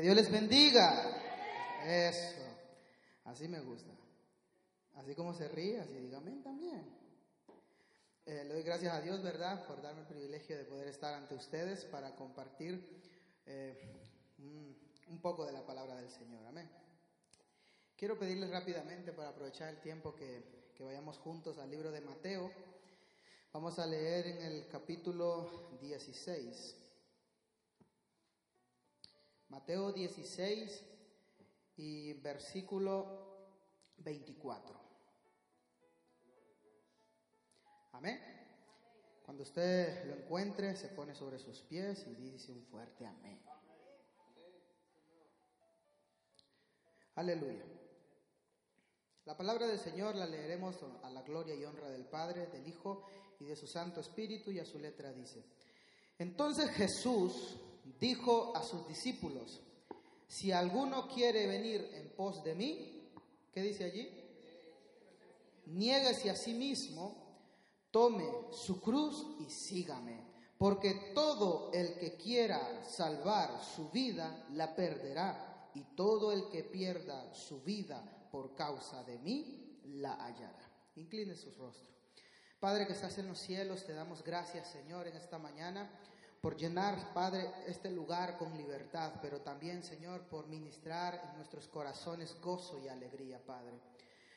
Dios les bendiga. Eso. Así me gusta. Así como se ríe, así dígame también. Eh, le doy gracias a Dios, ¿verdad?, por darme el privilegio de poder estar ante ustedes para compartir eh, un poco de la palabra del Señor. Amén. Quiero pedirles rápidamente para aprovechar el tiempo que, que vayamos juntos al libro de Mateo. Vamos a leer en el capítulo 16. Mateo 16 y versículo 24. Amén. Cuando usted lo encuentre, se pone sobre sus pies y dice un fuerte amén. Aleluya. La palabra del Señor la leeremos a la gloria y honra del Padre, del Hijo y de su Santo Espíritu y a su letra dice. Entonces Jesús dijo a sus discípulos, si alguno quiere venir en pos de mí, ¿qué dice allí? Niéguese a sí mismo, tome su cruz y sígame, porque todo el que quiera salvar su vida la perderá, y todo el que pierda su vida por causa de mí la hallará. Incline su rostro. Padre que estás en los cielos, te damos gracias, Señor, en esta mañana por llenar, Padre, este lugar con libertad, pero también, Señor, por ministrar en nuestros corazones gozo y alegría, Padre.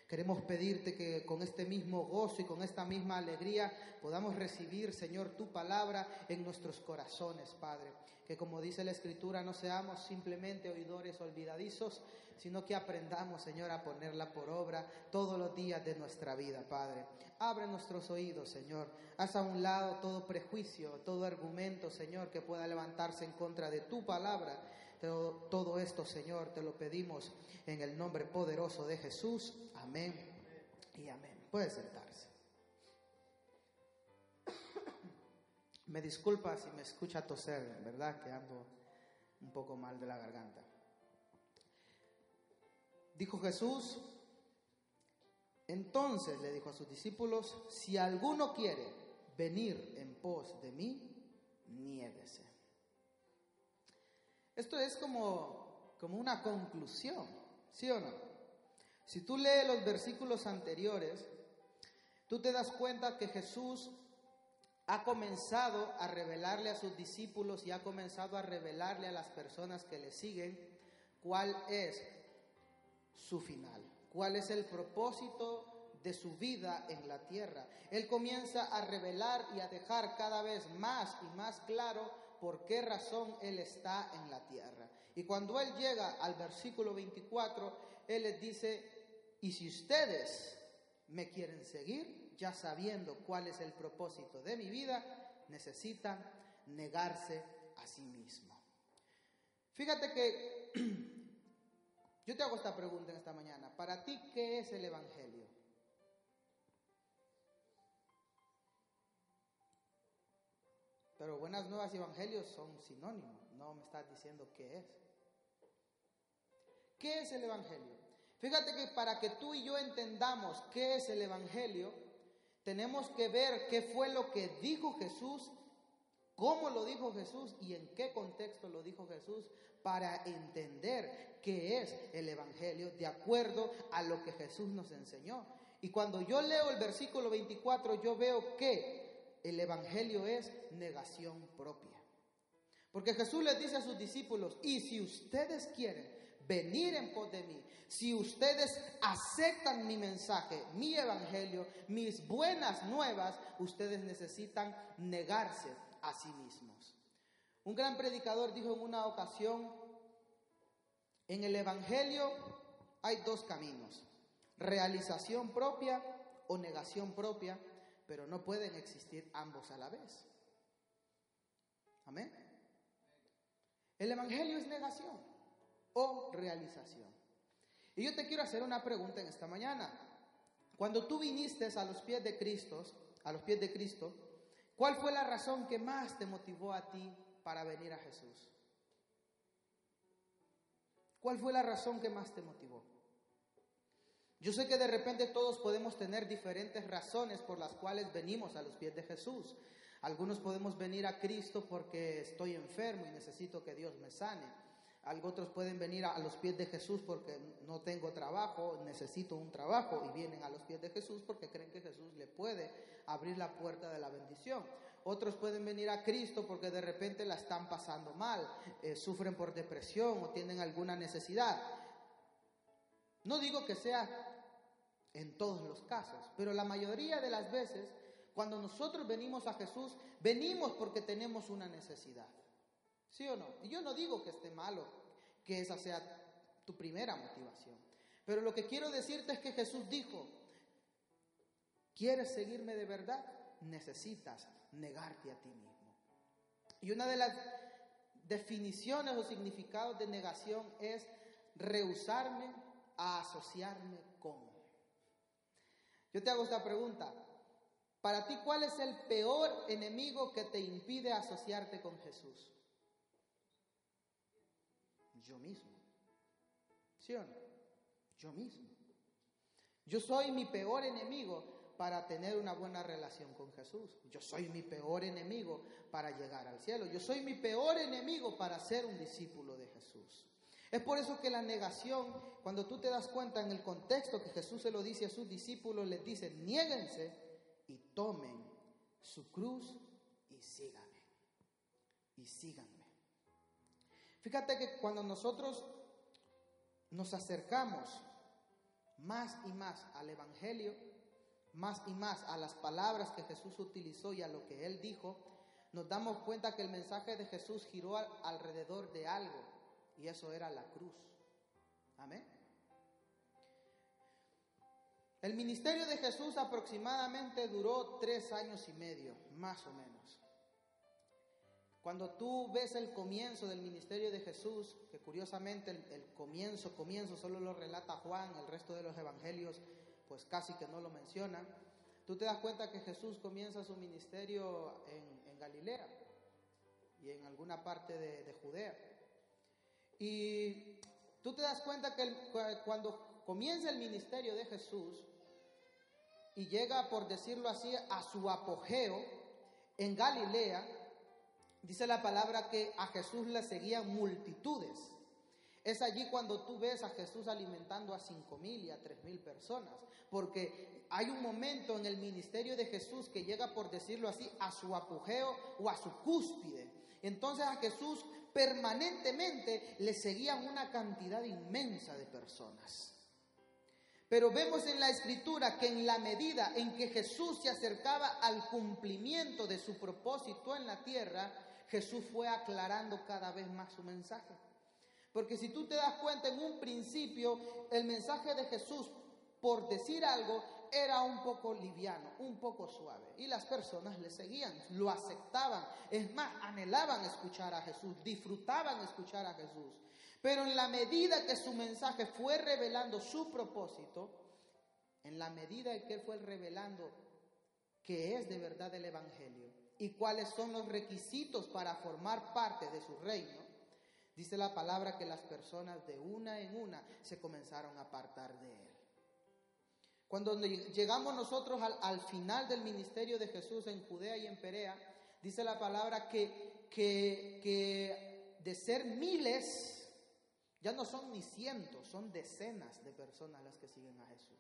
Queremos pedirte que con este mismo gozo y con esta misma alegría podamos recibir, Señor, tu palabra en nuestros corazones, Padre. Que como dice la Escritura, no seamos simplemente oidores olvidadizos, sino que aprendamos, Señor, a ponerla por obra todos los días de nuestra vida, Padre. Abre nuestros oídos, Señor. Haz a un lado todo prejuicio, todo argumento, Señor, que pueda levantarse en contra de tu palabra. Todo, todo esto, Señor, te lo pedimos en el nombre poderoso de Jesús. Amén y amén. Puede sentarse. Me disculpa si me escucha toser, ¿verdad? Que ando un poco mal de la garganta. Dijo Jesús, entonces le dijo a sus discípulos, si alguno quiere venir en pos de mí, niéguese. Esto es como, como una conclusión, ¿sí o no? Si tú lees los versículos anteriores, tú te das cuenta que Jesús ha comenzado a revelarle a sus discípulos y ha comenzado a revelarle a las personas que le siguen cuál es su final, cuál es el propósito de su vida en la tierra. Él comienza a revelar y a dejar cada vez más y más claro por qué razón Él está en la tierra. Y cuando Él llega al versículo 24, Él les dice, y si ustedes me quieren seguir, ya sabiendo cuál es el propósito de mi vida, necesitan negarse a sí mismo. Fíjate que yo te hago esta pregunta en esta mañana. Para ti, ¿qué es el Evangelio? Pero buenas nuevas y evangelios son sinónimos. No me estás diciendo qué es. ¿Qué es el Evangelio? Fíjate que para que tú y yo entendamos qué es el Evangelio, tenemos que ver qué fue lo que dijo Jesús, cómo lo dijo Jesús y en qué contexto lo dijo Jesús para entender qué es el Evangelio de acuerdo a lo que Jesús nos enseñó. Y cuando yo leo el versículo 24, yo veo que el Evangelio es negación propia. Porque Jesús les dice a sus discípulos, y si ustedes quieren venir en pos de mí, si ustedes aceptan mi mensaje, mi evangelio, mis buenas nuevas, ustedes necesitan negarse a sí mismos. Un gran predicador dijo en una ocasión, en el evangelio hay dos caminos, realización propia o negación propia, pero no pueden existir ambos a la vez. Amén. El Evangelio es negación o realización. Y yo te quiero hacer una pregunta en esta mañana. Cuando tú viniste a los pies de Cristo, a los pies de Cristo, ¿cuál fue la razón que más te motivó a ti para venir a Jesús? ¿Cuál fue la razón que más te motivó? Yo sé que de repente todos podemos tener diferentes razones por las cuales venimos a los pies de Jesús. Algunos podemos venir a Cristo porque estoy enfermo y necesito que Dios me sane. Otros pueden venir a, los pies de Jesús porque no tengo trabajo, necesito un trabajo y vienen a los pies de Jesús porque creen que Jesús le puede abrir la puerta de la bendición. Otros pueden venir a Cristo porque de repente la están pasando mal, eh, sufren por depresión o tienen alguna necesidad. No digo que sea en todos los casos, pero la mayoría de las veces cuando nosotros venimos a Jesús, venimos porque tenemos una necesidad. ¿Sí o no? Y yo no digo que esté malo, que esa sea tu primera motivación. Pero lo que quiero decirte es que Jesús dijo, ¿quieres seguirme de verdad? Necesitas negarte a ti mismo. Y una de las definiciones o significados de negación es rehusarme a asociarme con. Yo te hago esta pregunta. Para ti, ¿cuál es el peor enemigo que te impide asociarte con Jesús? Yo mismo. ¿Sí o no? Yo mismo. Yo soy mi peor enemigo para tener una buena relación con Jesús. Yo soy mi peor enemigo para llegar al cielo. Yo soy mi peor enemigo para ser un discípulo de Jesús. Es por eso que la negación, cuando tú te das cuenta en el contexto que Jesús se lo dice a sus discípulos, les dice, niéguense y tomen su cruz y síganme. Y síganme. Fíjate que cuando nosotros nos acercamos más y más al Evangelio, más y más a las palabras que Jesús utilizó y a lo que Él dijo, nos damos cuenta que el mensaje de Jesús giró alrededor de algo, y eso era la cruz. Amén. El ministerio de Jesús aproximadamente duró tres años y medio, más o menos. Cuando tú ves el comienzo del ministerio de Jesús, que curiosamente el, comienzo, comienzo solo lo relata Juan, el resto de los evangelios pues casi que no lo mencionan, tú te das cuenta que Jesús comienza su ministerio en, Galilea y en alguna parte de, de Judea. Y tú te das cuenta que cuando comienza el ministerio de Jesús, y llega, por decirlo así, a su apogeo en Galilea, dice la palabra que a Jesús le seguían multitudes. Es allí cuando tú ves a Jesús alimentando a cinco mil y a tres mil personas, porque hay un momento en el ministerio de Jesús que llega, por decirlo así, a su apogeo o a su cúspide. Entonces a Jesús permanentemente le seguían una cantidad inmensa de personas. Pero vemos en la escritura que en la medida en que Jesús se acercaba al cumplimiento de su propósito en la tierra, Jesús fue aclarando cada vez más su mensaje. Porque si tú te das cuenta, en un principio el mensaje de Jesús, por decir algo, era un poco liviano, un poco suave. Y las personas le seguían, lo aceptaban. Es más, anhelaban escuchar a Jesús, disfrutaban escuchar a Jesús. Pero en la medida que su mensaje fue revelando su propósito, en la medida en que él fue revelando qué es de verdad el Evangelio y cuáles son los requisitos para formar parte de su reino, dice la palabra que las personas de una en una se comenzaron a apartar de él. Cuando llegamos nosotros al, al final del ministerio de Jesús en Judea y en Perea, dice la palabra que, que, que de ser miles, ya no son ni cientos, son decenas de personas las que siguen a Jesús.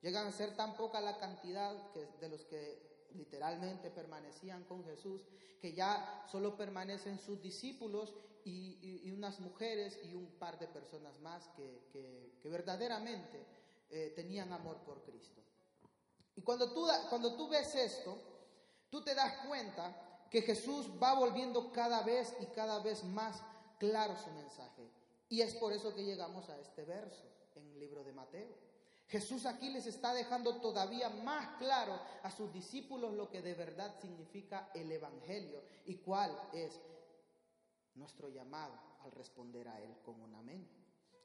Llegan a ser tan poca la cantidad de los que literalmente permanecían con Jesús, que ya solo permanecen sus discípulos y, unas mujeres y un par de personas más que, verdaderamente eh, tenían amor por Cristo. Y cuando tú, cuando tú ves esto, tú te das cuenta que Jesús va volviendo cada vez y cada vez más claro su mensaje. Y es por eso que llegamos a este verso en el libro de Mateo. Jesús aquí les está dejando todavía más claro a sus discípulos lo que de verdad significa el Evangelio y cuál es nuestro llamado al responder a Él con un amén.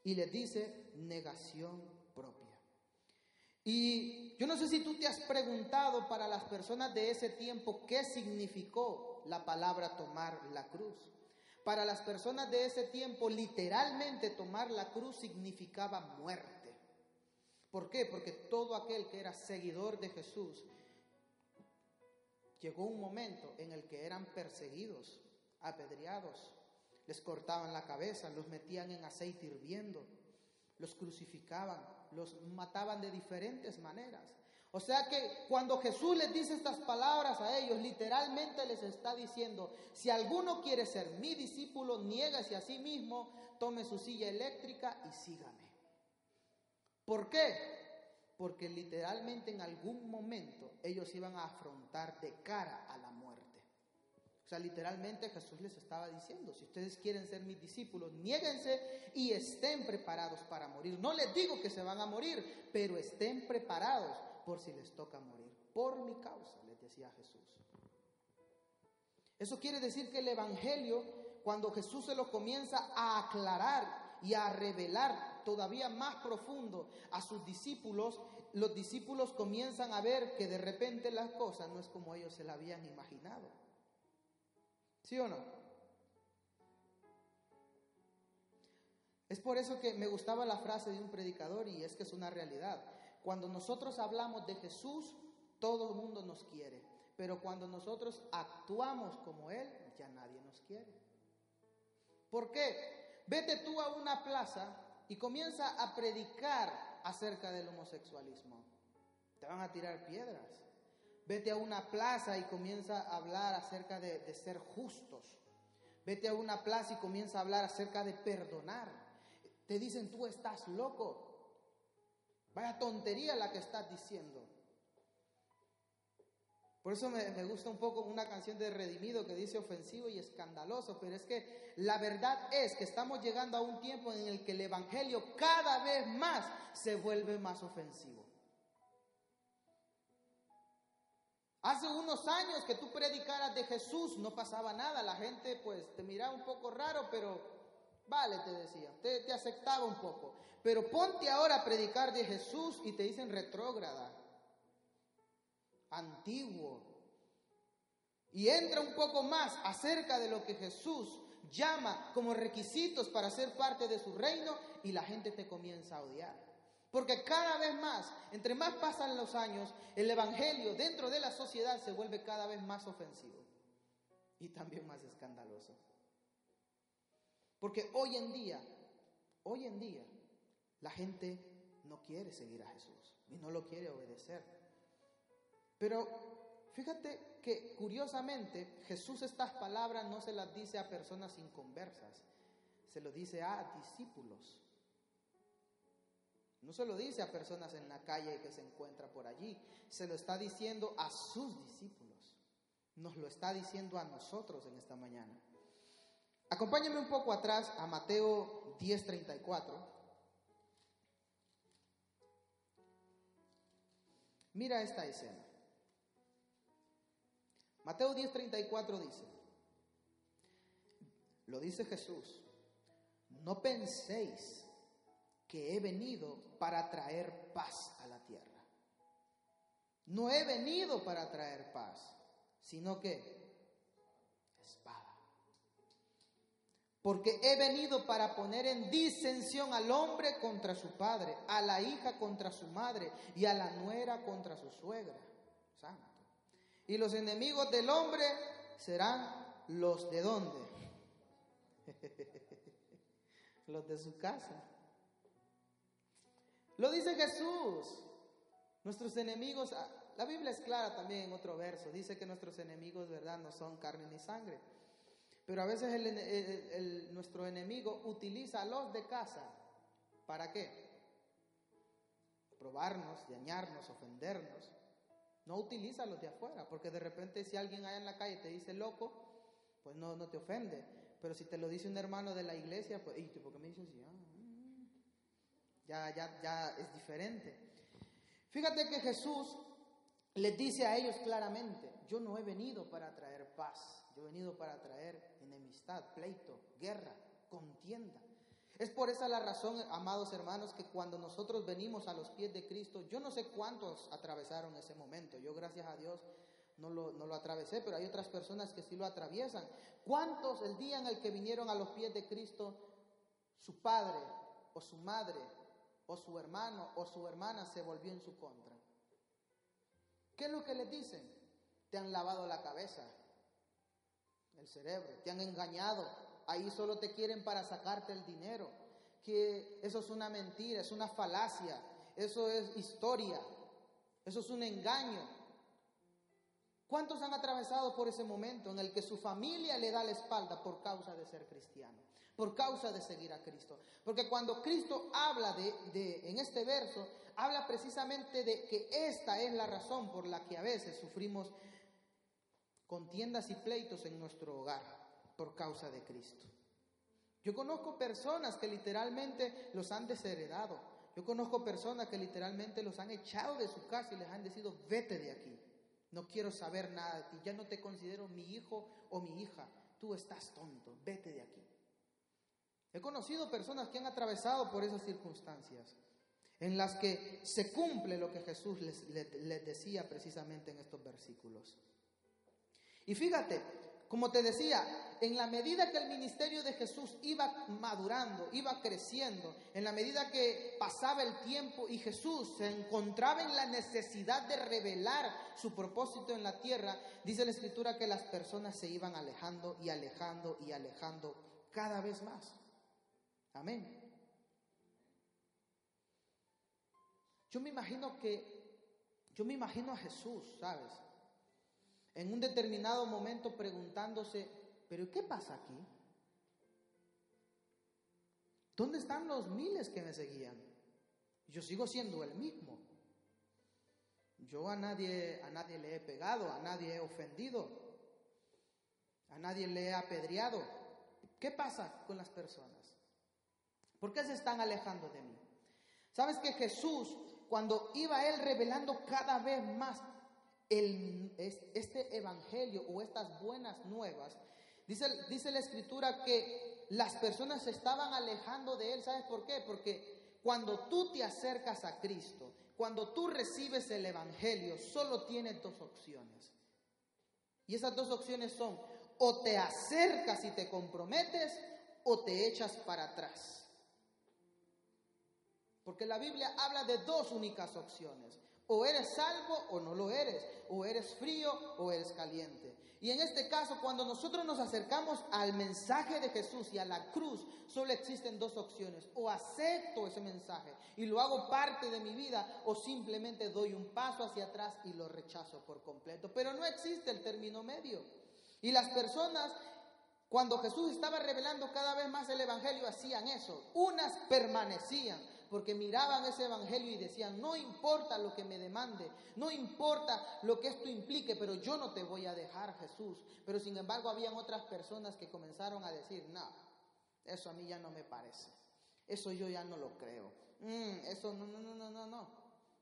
Y les dice negación propia. Y yo no sé si tú te has preguntado para las personas de ese tiempo qué significó la palabra tomar la cruz. Para las personas de ese tiempo, literalmente tomar la cruz significaba muerte. ¿Por qué? Porque todo aquel que era seguidor de Jesús, llegó un momento en el que eran perseguidos, apedreados, les cortaban la cabeza, los metían en aceite hirviendo, los crucificaban, los mataban de diferentes maneras. O sea que cuando Jesús les dice estas palabras a ellos, literalmente les está diciendo, si alguno quiere ser mi discípulo, niégase a sí mismo, tome su silla eléctrica y sígame. ¿Por qué? Porque literalmente en algún momento ellos iban a afrontar de cara a la muerte. O sea, literalmente Jesús les estaba diciendo, si ustedes quieren ser mis discípulos, niéguense y estén preparados para morir. No les digo que se van a morir, pero estén preparados por si les toca morir. Por mi causa, les decía Jesús. Eso quiere decir que el Evangelio, cuando Jesús se lo comienza a aclarar y a revelar todavía más profundo a sus discípulos, los discípulos comienzan a ver que de repente las cosas no es como ellos se la habían imaginado. ¿Sí o no? Es por eso que me gustaba la frase de un predicador y es que es una realidad. Cuando nosotros hablamos de Jesús, todo el mundo nos quiere. Pero cuando nosotros actuamos como Él, ya nadie nos quiere. ¿Por qué? Vete tú a una plaza y comienza a predicar acerca del homosexualismo. Te van a tirar piedras. Vete a una plaza y comienza a hablar acerca de, de ser justos. Vete a una plaza y comienza a hablar acerca de perdonar. Te dicen, tú estás loco. Vaya tontería la que estás diciendo. Por eso me, gusta un poco una canción de Redimido que dice ofensivo y escandaloso, pero es que la verdad es que estamos llegando a un tiempo en el que el Evangelio cada vez más se vuelve más ofensivo. Hace unos años que tú predicaras de Jesús no pasaba nada, la gente pues te miraba un poco raro, pero vale, te decía, te, te aceptaba un poco. Pero ponte ahora a predicar de Jesús y te dicen retrógrada, antiguo. Y entra un poco más acerca de lo que Jesús llama como requisitos para ser parte de su reino y la gente te comienza a odiar. Porque cada vez más, entre más pasan los años, el Evangelio dentro de la sociedad se vuelve cada vez más ofensivo y también más escandaloso. Porque hoy en día, hoy en día, la gente no quiere seguir a Jesús y no lo quiere obedecer. Pero fíjate que curiosamente Jesús estas palabras no se las dice a personas inconversas, se lo dice a discípulos. No se lo dice a personas en la calle que se encuentra por allí, se lo está diciendo a sus discípulos. Nos lo está diciendo a nosotros en esta mañana. Acompáñame un poco atrás a Mateo 10:34. Mira esta escena. Mateo 10:34 dice, lo dice Jesús, no penséis que he venido para traer paz a la tierra. No he venido para traer paz, sino que porque he venido para poner en disensión al hombre contra su padre, a la hija contra su madre y a la nuera contra su suegra. Y los enemigos del hombre serán los de dónde? los de su casa. Lo dice Jesús. Nuestros enemigos, ah, la Biblia es clara también en otro verso, dice que nuestros enemigos, ¿verdad?, no son carne ni sangre pero a veces nuestro enemigo utiliza a los de casa. ¿Para qué? Probarnos, dañarnos, ofendernos. No utiliza los de afuera, porque de repente si alguien allá en la calle te dice loco, pues no, no te ofende. Pero si te lo dice un hermano de la iglesia, pues, ¿y por qué me dices así? Ah, ya, ya, ya es diferente. Fíjate que Jesús les dice a ellos claramente, yo no he venido para traer paz, yo he venido para traer enemistad, pleito, guerra, contienda. Es por esa la razón, amados hermanos, que cuando nosotros venimos a los pies de Cristo, yo no sé cuántos atravesaron ese momento. Yo, gracias a Dios, no lo, no lo atravesé, pero hay otras personas que sí lo atraviesan. ¿Cuántos el día en el que vinieron a los pies de Cristo, su padre o su madre o su hermano o su hermana se volvió en su contra? ¿Qué es lo que les dicen? Te han lavado la cabeza, el cerebro, te han engañado, ahí solo te quieren para sacarte el dinero, que eso es una mentira, es una falacia, eso es historia, eso es un engaño. ¿Cuántos han atravesado por ese momento en el que su familia le da la espalda por causa de ser cristiano, por causa de seguir a Cristo? Porque cuando Cristo habla de, de, en este verso, habla precisamente de que esta es la razón por la que a veces sufrimos contiendas y pleitos en nuestro hogar por causa de Cristo. Yo conozco personas que literalmente los han desheredado. Yo conozco personas que literalmente los han echado de su casa y les han decidido, vete de aquí. No quiero saber nada de ti. Ya no te considero mi hijo o mi hija. Tú estás tonto. Vete de aquí. He conocido personas que han atravesado por esas circunstancias en las que se cumple lo que Jesús les, les, decía precisamente en estos versículos. Y fíjate, como te decía, en la medida que el ministerio de Jesús iba madurando, iba creciendo, en la medida que pasaba el tiempo y Jesús se encontraba en la necesidad de revelar su propósito en la tierra, dice la escritura que las personas se iban alejando y alejando y alejando cada vez más. Amén. Yo me imagino que, yo me imagino a Jesús, ¿sabes? En un determinado momento preguntándose, pero ¿qué pasa aquí? ¿Dónde están los miles que me seguían? Yo sigo siendo el mismo. Yo a nadie, a nadie le he pegado, a nadie he ofendido, a nadie le he apedreado. ¿Qué pasa con las personas? ¿Por qué se están alejando de mí? ¿Sabes que Jesús, cuando iba él revelando cada vez más este evangelio o estas buenas nuevas, dice, dice la escritura que las personas se estaban alejando de él. ¿Sabes por qué? Porque cuando tú te acercas a Cristo, cuando tú recibes el evangelio, solo tienes dos opciones. Y esas dos opciones son o te acercas y te comprometes o te echas para atrás. Porque la Biblia habla de dos únicas opciones. O eres salvo o no lo eres, o eres frío o eres caliente. Y en este caso, cuando nosotros nos acercamos al mensaje de Jesús y a la cruz, solo existen dos opciones. O acepto ese mensaje y lo hago parte de mi vida, o simplemente doy un paso hacia atrás y lo rechazo por completo. Pero no existe el término medio. Y las personas cuando Jesús estaba revelando cada vez más el Evangelio, hacían eso. Unas permanecían, porque miraban ese evangelio y decían, no importa lo que me demande, no importa lo que esto implique, pero yo no te voy a dejar, Jesús. Pero sin embargo, habían otras personas que comenzaron a decir, no, eso a mí ya no me parece, eso yo ya no lo creo, mm, eso no, no, no, no, no, no,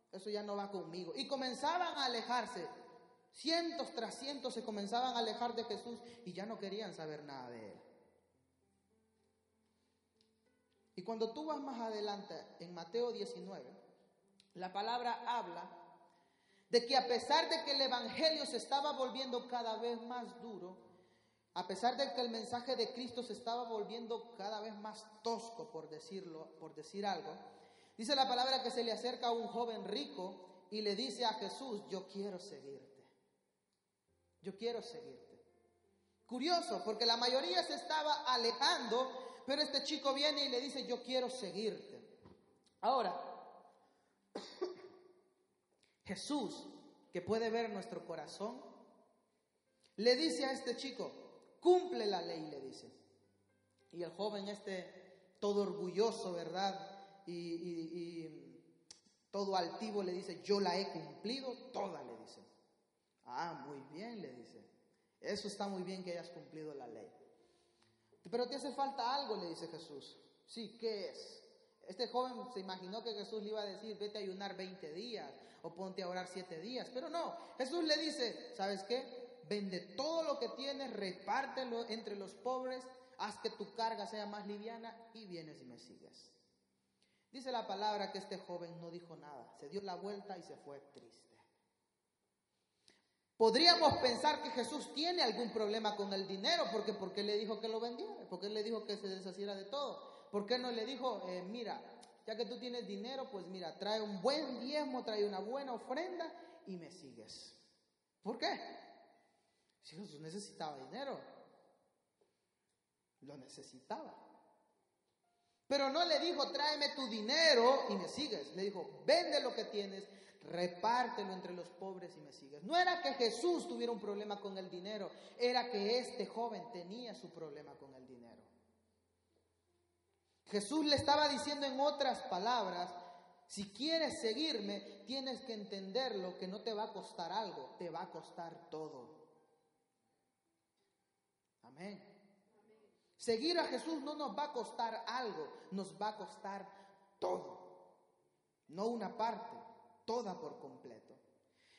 eso ya no va conmigo. Y comenzaban a alejarse. Cientos tras cientos se comenzaban a alejar de Jesús y ya no querían saber nada de él. Y cuando tú vas más adelante en Mateo 19, la palabra habla de que a pesar de que el Evangelio se estaba volviendo cada vez más duro, a pesar de que el mensaje de Cristo se estaba volviendo cada vez más tosco, por decirlo, por decir algo, dice la palabra que se le acerca a un joven rico y le dice a Jesús, yo quiero seguirte, yo quiero seguirte. Curioso, porque la mayoría se estaba alejando pero este chico viene y le dice, yo quiero seguirte. Ahora, Jesús, que puede ver nuestro corazón, le dice a este chico, cumple la ley, le dice. Y el joven este, todo orgulloso, ¿verdad? Y, y, todo altivo le dice, yo la he cumplido toda, le dice. Ah, muy bien, le dice. Eso está muy bien que hayas cumplido la ley. Pero te hace falta algo, le dice Jesús. Sí, ¿qué es? Este joven se imaginó que Jesús le iba a decir, vete a ayunar 20 días o ponte a orar 7 días. Pero no, Jesús le dice, ¿sabes qué? vende todo lo que tienes, repártelo entre los pobres, haz que tu carga sea más liviana y vienes y me sigues. Dice la palabra que este joven no dijo nada, se dio la vuelta y se fue triste. Podríamos pensar que Jesús tiene algún problema con el dinero, porque ¿por qué le dijo que lo vendiera? ¿Por qué le dijo que se deshaciera de todo? ¿Por qué no le dijo, eh, mira, ya que tú tienes dinero, pues mira, trae un buen diezmo, trae una buena ofrenda y me sigues? ¿Por qué? Si Jesús necesitaba dinero, lo necesitaba. Pero no le dijo, tráeme tu dinero y me sigues. Le dijo, vende lo que tienes, repártelo entre los pobres y me sigues. No era que Jesús tuviera un problema con el dinero, era que este joven tenía su problema con el dinero. Jesús le estaba diciendo en otras palabras, si quieres seguirme, tienes que entenderlo que no te va a costar algo, te va a costar todo. Amén. Seguir a Jesús no nos va a costar algo, nos va a costar todo. No una parte, toda por completo.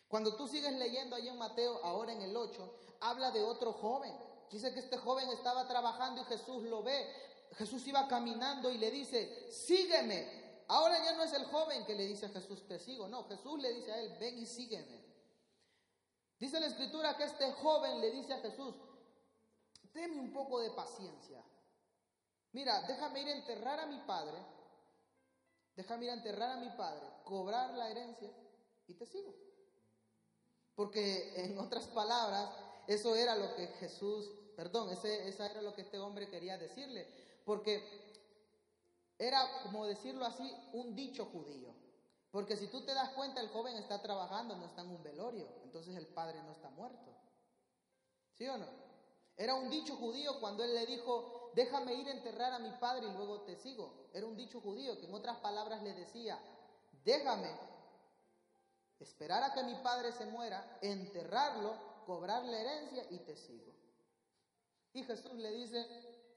Cuando tú sigues leyendo ahí en Mateo, ahora en el 8, habla de otro joven. Dice que este joven estaba trabajando y Jesús lo ve. Jesús iba caminando y le dice, sígueme. Ahora ya no es el joven que le dice a Jesús, te sigo. No, Jesús le dice a él, ven y sígueme. Dice la escritura que este joven le dice a Jesús, Deme un poco de paciencia. Mira, déjame ir a enterrar a mi padre, déjame ir a enterrar a mi padre, cobrar la herencia y te sigo. Porque en otras palabras, eso era lo que Jesús, perdón, ese, esa era lo que este hombre quería decirle, porque era, como decirlo así, un dicho judío. Porque si tú te das cuenta, el joven está trabajando, no está en un velorio, entonces el padre no está muerto. ¿Sí o no? Era un dicho judío cuando él le dijo, déjame ir a enterrar a mi padre y luego te sigo. Era un dicho judío que en otras palabras le decía, déjame esperar a que mi padre se muera, enterrarlo, cobrar la herencia y te sigo. Y Jesús le dice,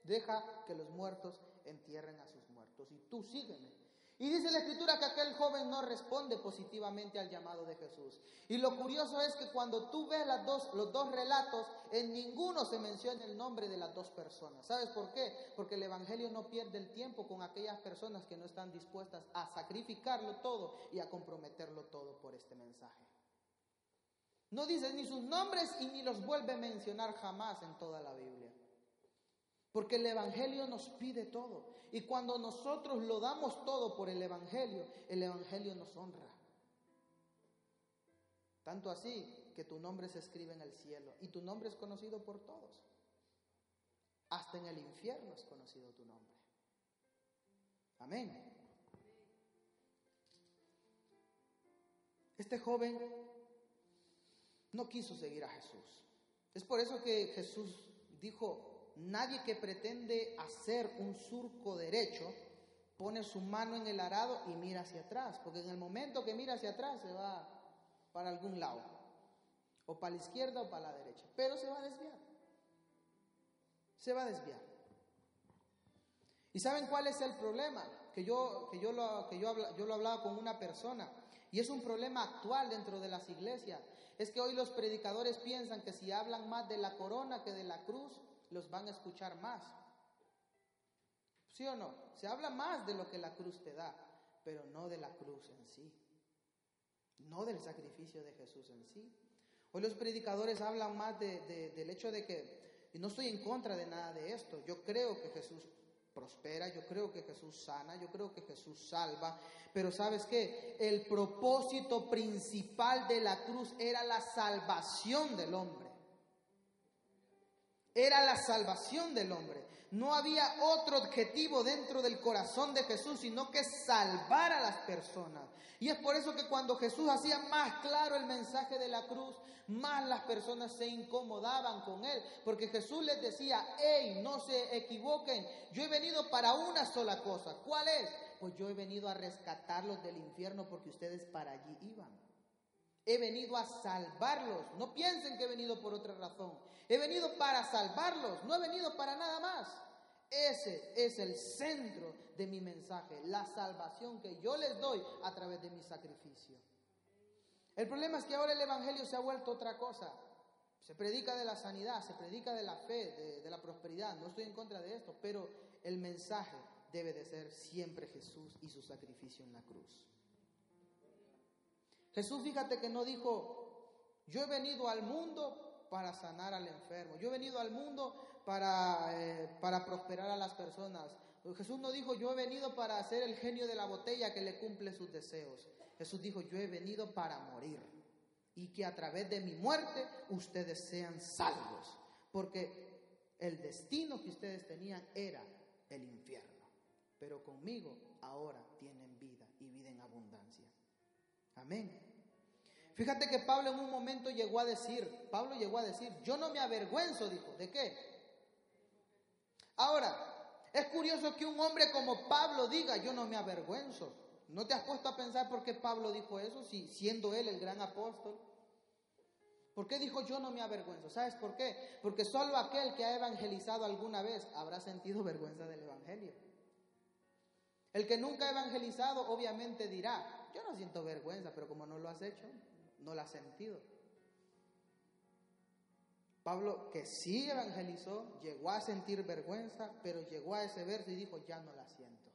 deja que los muertos entierren a sus muertos y tú sígueme. Y dice la escritura que aquel joven no responde positivamente al llamado de Jesús. Y lo curioso es que cuando tú ves los dos relatos, en ninguno se menciona el nombre de las dos personas. ¿Sabes por qué? Porque el Evangelio no pierde el tiempo con aquellas personas que no están dispuestas a sacrificarlo todo y a comprometerlo todo por este mensaje. No dice ni sus nombres y ni los vuelve a mencionar jamás en toda la Biblia. Porque el Evangelio nos pide todo. Y cuando nosotros lo damos todo por el Evangelio, el Evangelio nos honra. Tanto así que tu nombre se escribe en el cielo y tu nombre es conocido por todos. Hasta en el infierno es conocido tu nombre. Amén. Este joven no quiso seguir a Jesús. Es por eso que Jesús dijo, nadie que pretende hacer un surco derecho pone su mano en el arado y mira hacia atrás, porque en el momento que mira hacia atrás se va para algún lado, o para la izquierda o para la derecha, pero se va a desviar, se va a desviar. ¿Y saben cuál es el problema? Que yo, que yo, lo, que yo, yo lo hablaba con una persona, y es un problema actual dentro de las iglesias, es que hoy los predicadores piensan que si hablan más de la corona que de la cruz, los van a escuchar más. ¿Sí o no? Se habla más de lo que la cruz te da, pero no de la cruz en sí. No del sacrificio de Jesús en sí. Hoy los predicadores hablan más del hecho de que, y no estoy en contra de nada de esto, yo creo que Jesús prospera, yo creo que Jesús sana, yo creo que Jesús salva, pero sabes qué, el propósito principal de la cruz era la salvación del hombre era la salvación del hombre. No había otro objetivo dentro del corazón de Jesús, sino que salvar a las personas. Y es por eso que cuando Jesús hacía más claro el mensaje de la cruz, más las personas se incomodaban con él. Porque Jesús les decía, hey, no se equivoquen, yo he venido para una sola cosa. ¿Cuál es? Pues yo he venido a rescatarlos del infierno porque ustedes para allí iban. He venido a salvarlos. No piensen que he venido por otra razón. He venido para salvarlos, no he venido para nada más. Ese es el centro de mi mensaje, la salvación que yo les doy a través de mi sacrificio. El problema es que ahora el Evangelio se ha vuelto otra cosa. Se predica de la sanidad, se predica de la fe, de, la prosperidad. No estoy en contra de esto, pero el mensaje debe de ser siempre Jesús y su sacrificio en la cruz. Jesús, fíjate que no dijo, yo he venido al mundo para sanar al enfermo, yo he venido al mundo para, eh, para prosperar a las personas. Jesús no dijo, yo he venido para ser el genio de la botella que le cumple sus deseos. Jesús dijo, yo he venido para morir y que a través de mi muerte ustedes sean salvos, porque el destino que ustedes tenían era el infierno, pero conmigo ahora tienen vida y vida en abundancia. Amén. Fíjate que Pablo en un momento llegó a decir, Pablo llegó a decir, yo no me avergüenzo, dijo, ¿de qué? Ahora, es curioso que un hombre como Pablo diga, yo no me avergüenzo. ¿No te has puesto a pensar por qué Pablo dijo eso, si siendo él el gran apóstol? ¿Por qué dijo yo no me avergüenzo? ¿Sabes por qué? Porque solo aquel que ha evangelizado alguna vez habrá sentido vergüenza del Evangelio. El que nunca ha evangelizado obviamente dirá, yo no siento vergüenza, pero como no lo has hecho, no lo has sentido. Pablo, que sí evangelizó, llegó a sentir vergüenza, pero llegó a ese verso y dijo, ya no la siento.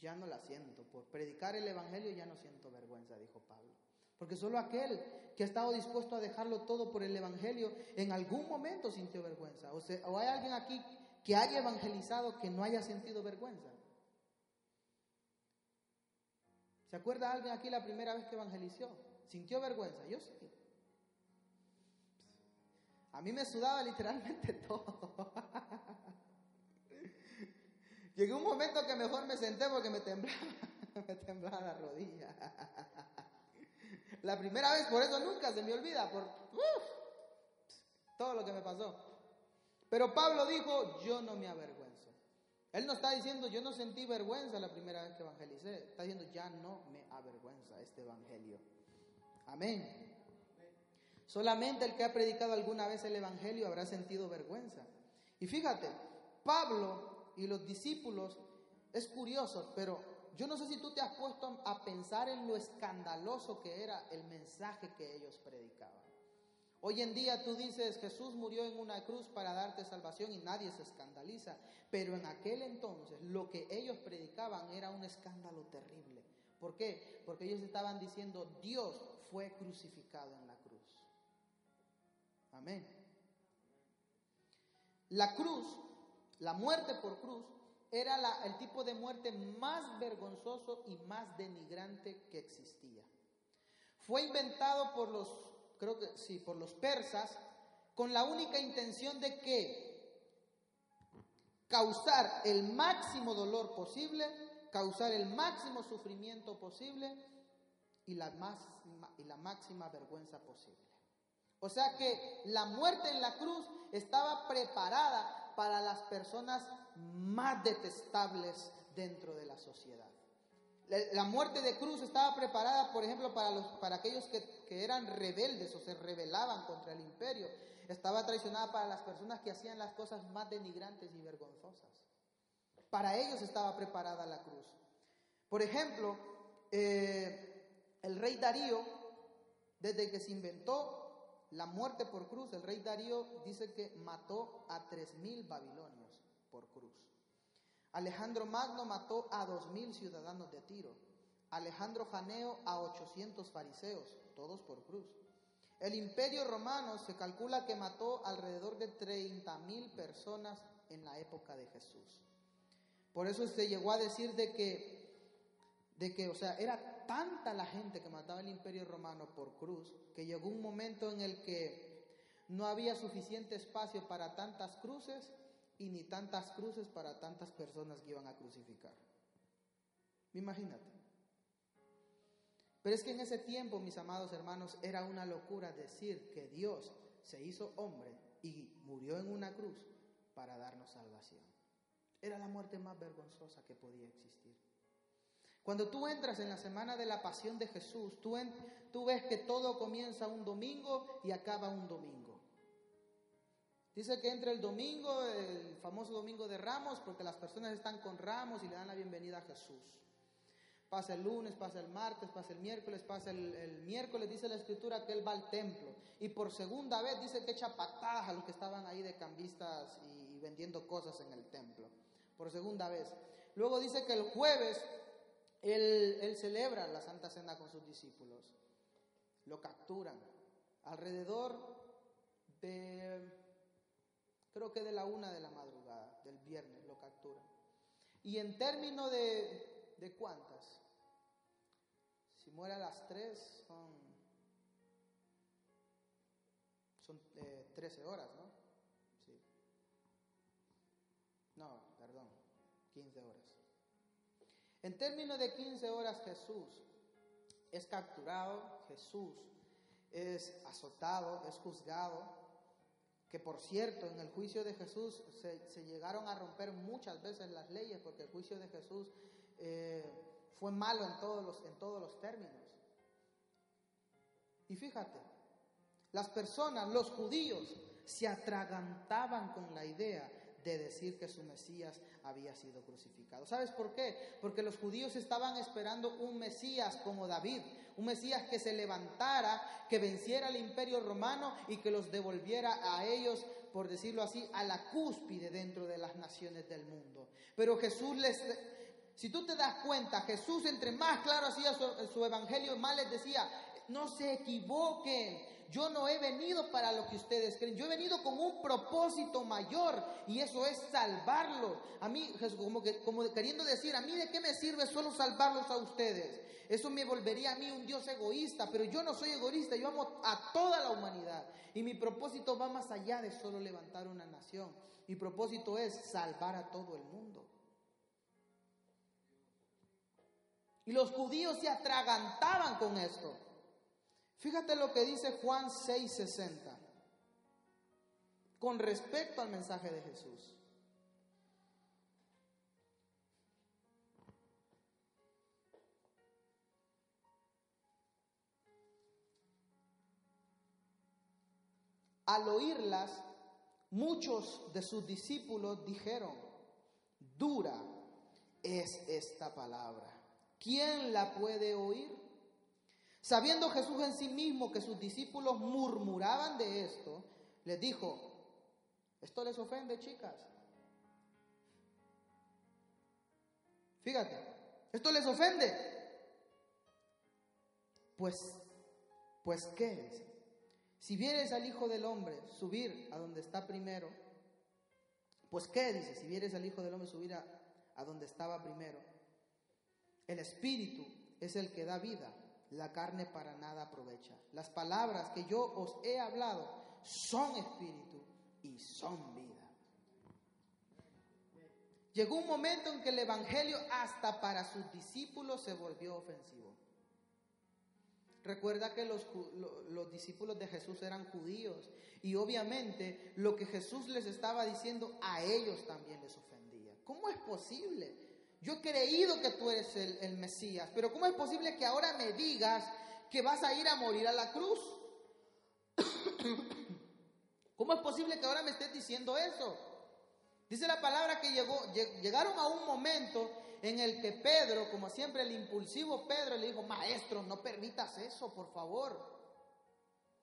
Ya no la siento. Por predicar el Evangelio ya no siento vergüenza, dijo Pablo. Porque solo aquel que ha estado dispuesto a dejarlo todo por el Evangelio en algún momento sintió vergüenza. O, sea, o hay alguien aquí que haya evangelizado que no haya sentido vergüenza. ¿Se acuerda alguien aquí la primera vez que evangelizó? ¿Sintió vergüenza? Yo sí. A mí me sudaba literalmente todo. Llegué un momento que mejor me senté porque me temblaba, me temblaba la rodilla. La primera vez, por eso nunca se me olvida, por todo lo que me pasó. Pero Pablo dijo, yo no me avergüenzo. Él no está diciendo, yo no sentí vergüenza la primera vez que evangelicé. Está diciendo, ya no me avergüenza este evangelio. Amén. Solamente el que ha predicado alguna vez el Evangelio habrá sentido vergüenza. Y fíjate, Pablo y los discípulos, es curioso, pero yo no sé si tú te has puesto a pensar en lo escandaloso que era el mensaje que ellos predicaban. Hoy en día tú dices, Jesús murió en una cruz para darte salvación y nadie se escandaliza, pero en aquel entonces lo que ellos predicaban era un escándalo terrible. ¿Por qué? Porque ellos estaban diciendo, Dios fue crucificado en la cruz. Amén. La cruz, la muerte por cruz, era el tipo de muerte más vergonzoso y más denigrante que existía. Fue inventado por los, creo que sí, por los persas, con la única intención de que causar el máximo dolor posible, causar el máximo sufrimiento posible y la, máxima, y la máxima vergüenza posible. O sea que la muerte en la cruz estaba preparada para las personas más detestables dentro de la sociedad. La muerte de cruz estaba preparada, por ejemplo, para, los, para aquellos que, que eran rebeldes o se rebelaban contra el imperio. Estaba traicionada para las personas que hacían las cosas más denigrantes y vergonzosas. Para ellos estaba preparada la cruz. Por ejemplo, eh, el rey Darío, desde que se inventó la muerte por cruz, el rey Darío dice que mató a tres mil babilonios por cruz. Alejandro Magno mató a dos mil ciudadanos de Tiro. Alejandro Janeo a 800 fariseos, todos por cruz. El imperio romano se calcula que mató alrededor de 30 mil personas en la época de Jesús. Por eso se llegó a decir de que de que, o sea, era tanta la gente que mataba el imperio romano por cruz, que llegó un momento en el que no había suficiente espacio para tantas cruces y ni tantas cruces para tantas personas que iban a crucificar. Imagínate. Pero es que en ese tiempo, mis amados hermanos, era una locura decir que Dios se hizo hombre y murió en una cruz para darnos salvación. Era la muerte más vergonzosa que podía existir. Cuando tú entras en la semana de la pasión de Jesús, tú, tú ves que todo comienza un domingo y acaba un domingo. Dice que entra el domingo, el famoso domingo de ramos, porque las personas están con ramos y le dan la bienvenida a Jesús. Pasa el lunes, pasa el martes, pasa el miércoles, pasa el, miércoles, dice la escritura que él va al templo. Y por segunda vez dice que echa patadas a los que estaban ahí de cambistas y, vendiendo cosas en el templo. Por segunda vez. Luego dice que el jueves él celebra la Santa Cena con sus discípulos. Lo capturan. Alrededor de, creo que de la una de la madrugada, del viernes, lo capturan. Y en términos de, de cuántas, si muere a las 3, son, son eh, 13 horas, ¿no? Sí. No, perdón, 15 horas. En términos de 15 horas Jesús es capturado, Jesús es azotado, es juzgado, que por cierto en el juicio de Jesús se, se llegaron a romper muchas veces las leyes porque el juicio de Jesús... Eh, fue malo en todos los, en todos los términos. Y fíjate, las personas, los judíos, se atragantaban con la idea de decir que su Mesías había sido crucificado. ¿Sabes por qué? Porque los judíos estaban esperando un Mesías como David, un Mesías que se levantara, que venciera al imperio romano y que los devolviera a ellos, por decirlo así, a la cúspide dentro de las naciones del mundo. Pero Jesús les, si tú te das cuenta, Jesús entre más claro hacía su, evangelio, más les decía, no se equivoquen, yo no he venido para lo que ustedes creen, yo he venido con un propósito mayor y eso es salvarlos. A mí, como, que, como queriendo decir, a mí de qué me sirve solo salvarlos a ustedes. Eso me volvería a mí un Dios egoísta, pero yo no soy egoísta, yo amo a toda la humanidad. Y mi propósito va más allá de solo levantar una nación. Mi propósito es salvar a todo el mundo. Y los judíos se atragantaban con esto. Fíjate lo que dice Juan 6:60 con respecto al mensaje de Jesús. Al oírlas, muchos de sus discípulos dijeron, dura es esta palabra. ¿quién la puede oír? Sabiendo Jesús en sí mismo que sus discípulos murmuraban de esto, les dijo, ¿esto les ofende, chicas? Fíjate, ¿esto les ofende? Pues, pues ¿qué? Si vieres al Hijo del Hombre subir a donde está primero, pues ¿qué? Dice, si vieres al Hijo del Hombre subir a, a donde estaba primero, el espíritu es el que da vida, la carne para nada aprovecha. Las palabras que yo os he hablado son espíritu y son vida. Llegó un momento en que el Evangelio hasta para sus discípulos se volvió ofensivo. Recuerda que los, los, discípulos de Jesús eran judíos y obviamente lo que Jesús les estaba diciendo a ellos también les ofendía. ¿Cómo es posible? Yo he creído que tú eres el, Mesías, pero ¿cómo es posible que ahora me digas que vas a ir a morir a la cruz? ¿Cómo es posible que ahora me estés diciendo eso? Dice la palabra que llegó, llegaron a un momento en el que Pedro, como siempre el impulsivo Pedro, le dijo, maestro, no permitas eso, por favor.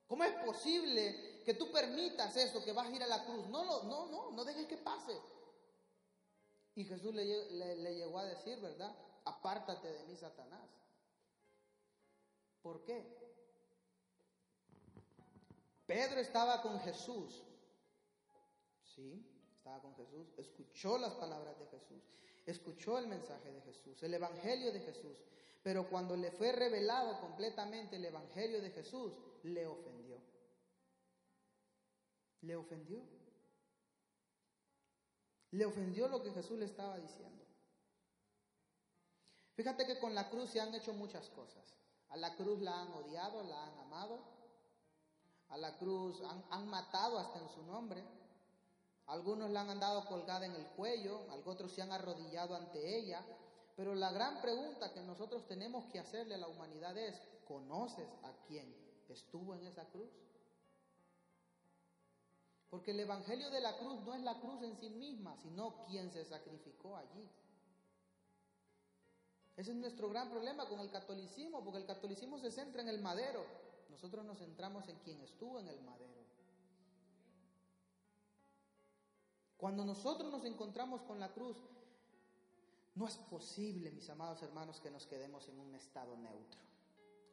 ¿Cómo es posible que tú permitas eso, que vas a ir a la cruz? No, no, no, no, no dejes que pase. Y Jesús le, le, llegó a decir, ¿verdad? Apártate de mí, Satanás. ¿Por qué? Pedro estaba con Jesús. Sí, estaba con Jesús. Escuchó las palabras de Jesús. Escuchó el mensaje de Jesús, el evangelio de Jesús. Pero cuando le fue revelado completamente el evangelio de Jesús, le ofendió. Le ofendió. Le ofendió lo que Jesús le estaba diciendo. Fíjate que con la cruz se han hecho muchas cosas. A la cruz la han odiado, la han amado. A la cruz han, matado hasta en su nombre. Algunos la han andado colgada en el cuello, otros se han arrodillado ante ella. Pero la gran pregunta que nosotros tenemos que hacerle a la humanidad es, ¿conoces a quién estuvo en esa cruz? Porque el Evangelio de la cruz no es la cruz en sí misma, sino quien se sacrificó allí. Ese es nuestro gran problema con el catolicismo, porque el catolicismo se centra en el madero. Nosotros nos centramos en quien estuvo en el madero. Cuando nosotros nos encontramos con la cruz, no es posible, mis amados hermanos, que nos quedemos en un estado neutro.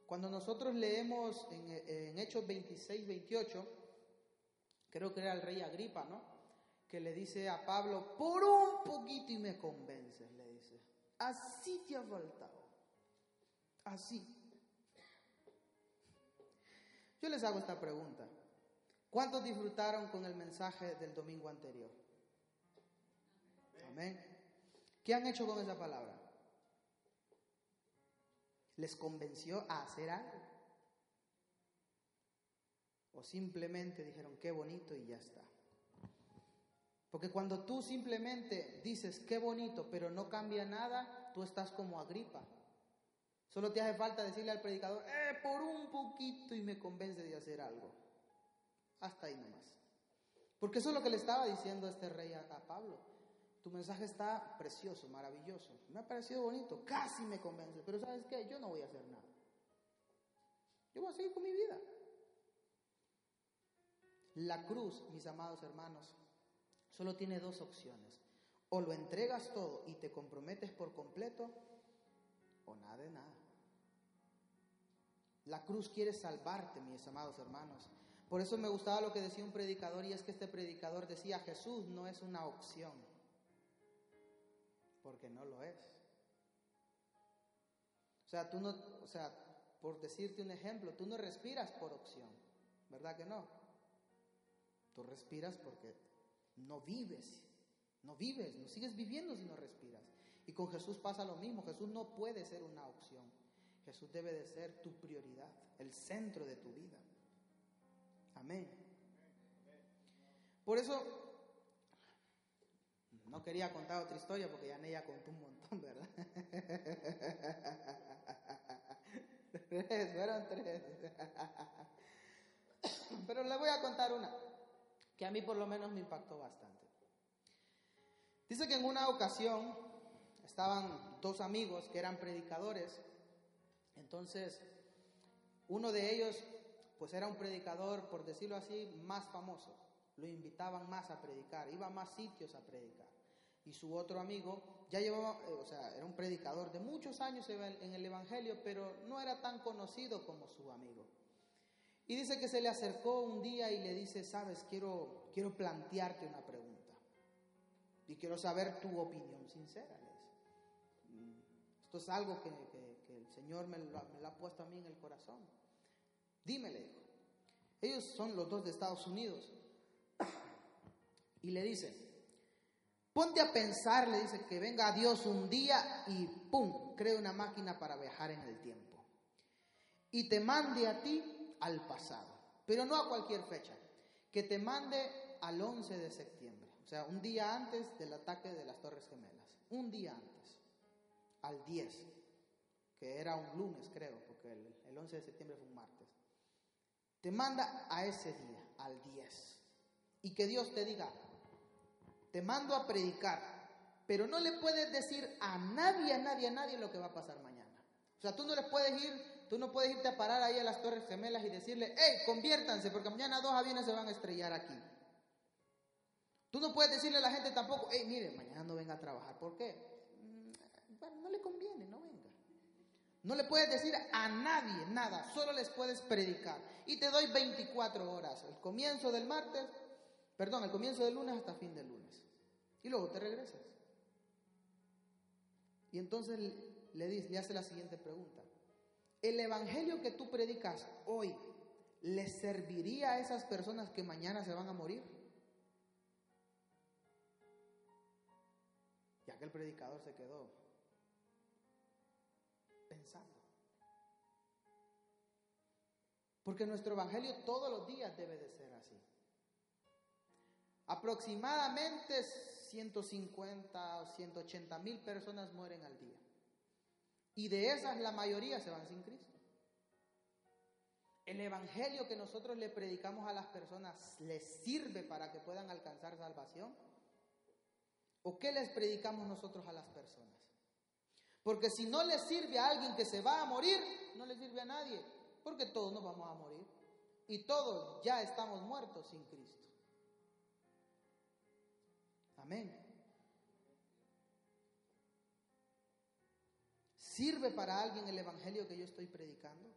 Cuando nosotros leemos en, Hechos 26, 28, creo que era el rey Agripa, ¿no? Que le dice a Pablo, por un poquito y me convences, le dice. Así te ha faltado. Así. Yo les hago esta pregunta. ¿Cuántos disfrutaron con el mensaje del domingo anterior? Amén. ¿Qué han hecho con esa palabra? ¿Les convenció a hacer algo? ¿O simplemente dijeron, qué bonito y ya está? Porque cuando tú simplemente dices, qué bonito, pero no cambia nada, tú estás como agripa. Solo te hace falta decirle al predicador, eh, por un poquito y me convence de hacer algo. Hasta ahí nomás. Porque eso es lo que le estaba diciendo este rey a, a Pablo. Tu mensaje está precioso, maravilloso. Me ha parecido bonito, casi me convence. Pero ¿sabes qué? Yo no voy a hacer nada. Yo voy a seguir con mi vida. La cruz, mis amados hermanos, solo tiene dos opciones. O lo entregas todo y te comprometes por completo, o nada de nada. La cruz quiere salvarte, mis amados hermanos. Por eso me gustaba lo que decía un predicador y es que este predicador decía, Jesús no es una opción porque no lo es. O sea, tú no, o sea, por decirte un ejemplo, tú no respiras por opción, ¿verdad que no? Tú respiras porque no vives, no vives, no sigues viviendo si no respiras. Y con Jesús pasa lo mismo, Jesús no puede ser una opción, Jesús debe de ser tu prioridad, el centro de tu vida. Amén. Por eso no quería contar otra historia porque ya ella contó un montón, ¿verdad? tres, fueron tres. Pero le voy a contar una que a mí por lo menos me impactó bastante. Dice que en una ocasión estaban dos amigos que eran predicadores. Entonces, uno de ellos, pues era un predicador, por decirlo así, más famoso. Lo invitaban más a predicar, iba a más sitios a predicar y su otro amigo ya llevaba, eh, o sea, era un predicador de muchos años en el Evangelio, pero no era tan conocido como su amigo. Y dice que se le acercó un día y le dice, sabes, quiero, quiero plantearte una pregunta. Y quiero saber tu opinión sincera. Mm, esto es algo que, el Señor me lo, ha puesto a mí en el corazón. Dime, le. Ellos son los dos de Estados Unidos. Y le dice, Ponte a pensar, le dice, que venga Dios un día y ¡pum! cree una máquina para viajar en el tiempo. Y te mande a ti al pasado, pero no a cualquier fecha, que te mande al 11 de septiembre, o sea, un día antes del ataque de las Torres Gemelas, un día antes, al 10, que era un lunes creo, porque el, el 11 de septiembre fue un martes. Te manda a ese día, al 10, y que Dios te diga, te mando a predicar, pero no le puedes decir a nadie, a nadie, a nadie lo que va a pasar mañana. O sea, tú no les puedes ir, tú no puedes irte a parar ahí a las Torres Gemelas y decirle, hey, conviértanse, porque mañana dos aviones se van a estrellar aquí. Tú no puedes decirle a la gente tampoco, hey, mire, mañana no venga a trabajar. ¿Por qué? Mm, bueno, no le conviene, no venga. No le puedes decir a nadie nada, solo les puedes predicar. Y te doy 24 horas, el comienzo del martes Perdón, al comienzo del lunes hasta fin del lunes. Y luego te regresas. Y entonces le, dice, le hace la siguiente pregunta. ¿El evangelio que tú predicas hoy le serviría a esas personas que mañana se van a morir? Y aquel predicador se quedó pensando. Porque nuestro evangelio todos los días debe de ser así. Aproximadamente 150 o 180 mil personas mueren al día. Y de esas la mayoría se van sin Cristo. El Evangelio que nosotros le predicamos a las personas les sirve para que puedan alcanzar salvación. ¿O qué les predicamos nosotros a las personas? Porque si no le sirve a alguien que se va a morir, no le sirve a nadie, porque todos nos vamos a morir. Y todos ya estamos muertos sin Cristo. Amén. ¿Sirve para alguien el Evangelio que yo estoy predicando?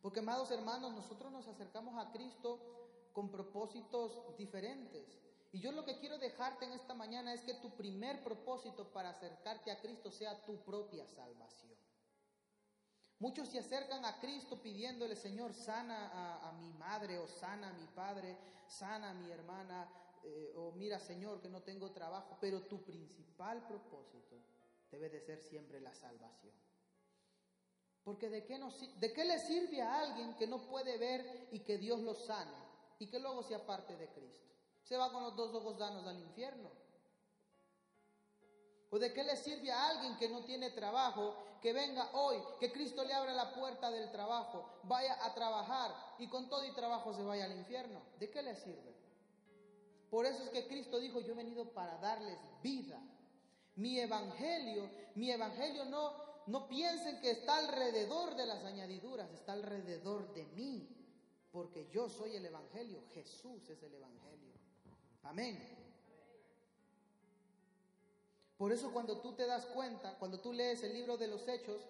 Porque, amados hermanos, nosotros nos acercamos a Cristo con propósitos diferentes. Y yo lo que quiero dejarte en esta mañana es que tu primer propósito para acercarte a Cristo sea tu propia salvación. Muchos se acercan a Cristo pidiéndole, Señor, sana a, mi madre o sana a mi padre, sana a mi hermana, eh, o mira, Señor, que no tengo trabajo, pero tu principal propósito debe de ser siempre la salvación. Porque ¿de qué, ¿de qué le sirve a alguien que no puede ver y que Dios lo sane y que luego sea parte de Cristo? Se va con los dos ojos danos al infierno. ¿O de qué le sirve a alguien que no tiene trabajo que venga hoy, que Cristo le abra la puerta del trabajo, vaya a trabajar y con todo y trabajo se vaya al infierno? ¿De qué le sirve? Por eso es que Cristo dijo, yo he venido para darles vida. Mi evangelio, mi evangelio no, no piensen que está alrededor de las añadiduras, está alrededor de mí, porque yo soy el evangelio, Jesús es el evangelio. Amén. Por eso cuando tú te das cuenta, cuando tú lees el libro de los Hechos,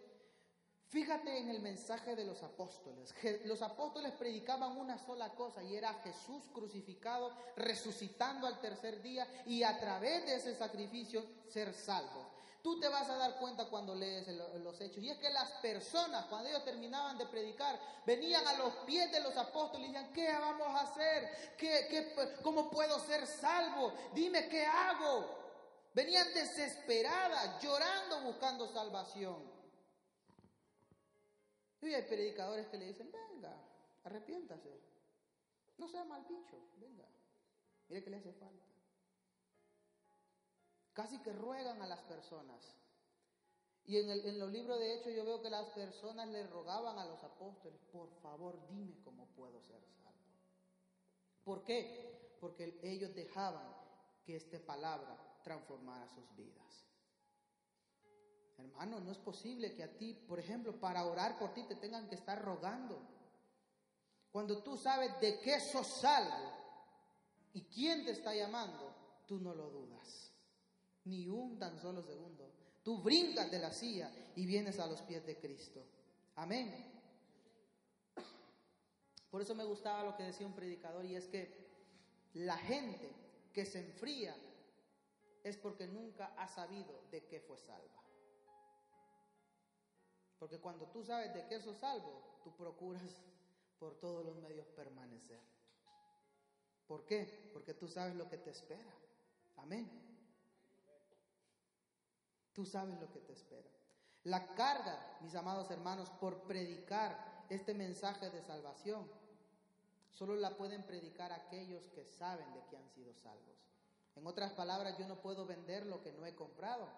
fíjate en el mensaje de los apóstoles. Los apóstoles predicaban una sola cosa y era Jesús crucificado, resucitando al tercer día y a través de ese sacrificio ser salvos. Tú te vas a dar cuenta cuando lees los hechos. Y es que las personas, cuando ellos terminaban de predicar, venían a los pies de los apóstoles y decían, ¿qué vamos a hacer? ¿Qué, ¿Cómo puedo ser salvo? Dime qué hago. Venían desesperadas, llorando, buscando salvación. Y hay predicadores que le dicen, venga, arrepiéntase. No sea mal bicho, venga. Mire que le hace falta. Casi que ruegan a las personas. Y en, el, en los libros de Hechos yo veo que las personas le rogaban a los apóstoles, por favor dime cómo puedo ser salvo. ¿Por qué? Porque ellos dejaban que esta palabra transformar a sus vidas. Hermano, no es posible que a ti, por ejemplo, para orar por ti te tengan que estar rogando. Cuando tú sabes de qué sos salvo y quién te está llamando, tú no lo dudas. Ni un tan solo segundo. Tú brincas de la silla y vienes a los pies de Cristo. Amén. Por eso me gustaba lo que decía un predicador y es que la gente que se enfría es porque nunca ha sabido de qué fue salva. Porque cuando tú sabes de qué sos salvo, tú procuras por todos los medios permanecer. ¿Por qué? Porque tú sabes lo que te espera. Amén. Tú sabes lo que te espera. La carga, mis amados hermanos, por predicar este mensaje de salvación, solo la pueden predicar aquellos que saben de que han sido salvos. En otras palabras, yo no puedo vender lo que no he comprado.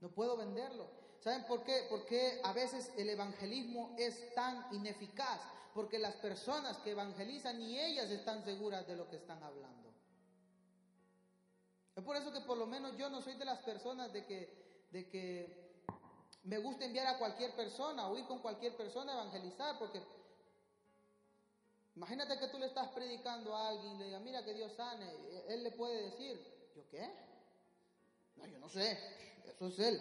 No puedo venderlo. ¿Saben por qué? Porque a veces el evangelismo es tan ineficaz. Porque las personas que evangelizan ni ellas están seguras de lo que están hablando. Es por eso que por lo menos yo no soy de las personas de que, de que me gusta enviar a cualquier persona o ir con cualquier persona a evangelizar. Porque Imagínate que tú le estás predicando a alguien y le digas, mira que Dios sane. Él le puede decir, ¿yo qué? No, yo no sé. Eso es Él.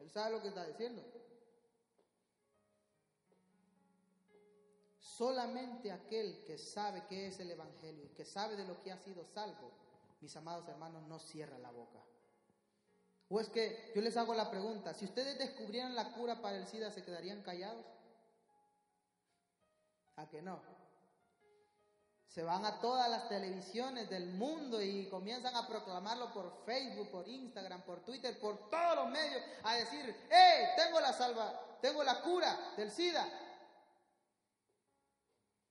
Él sabe lo que está diciendo. Solamente aquel que sabe qué es el Evangelio y que sabe de lo que ha sido salvo, mis amados hermanos, no cierra la boca. O es que yo les hago la pregunta, si ustedes descubrieran la cura para el SIDA, ¿se quedarían callados? ¿A que no? Se van a todas las televisiones del mundo y comienzan a proclamarlo por Facebook, por Instagram, por Twitter, por todos los medios, a decir, ¡hey! Tengo la salva, tengo la cura del SIDA.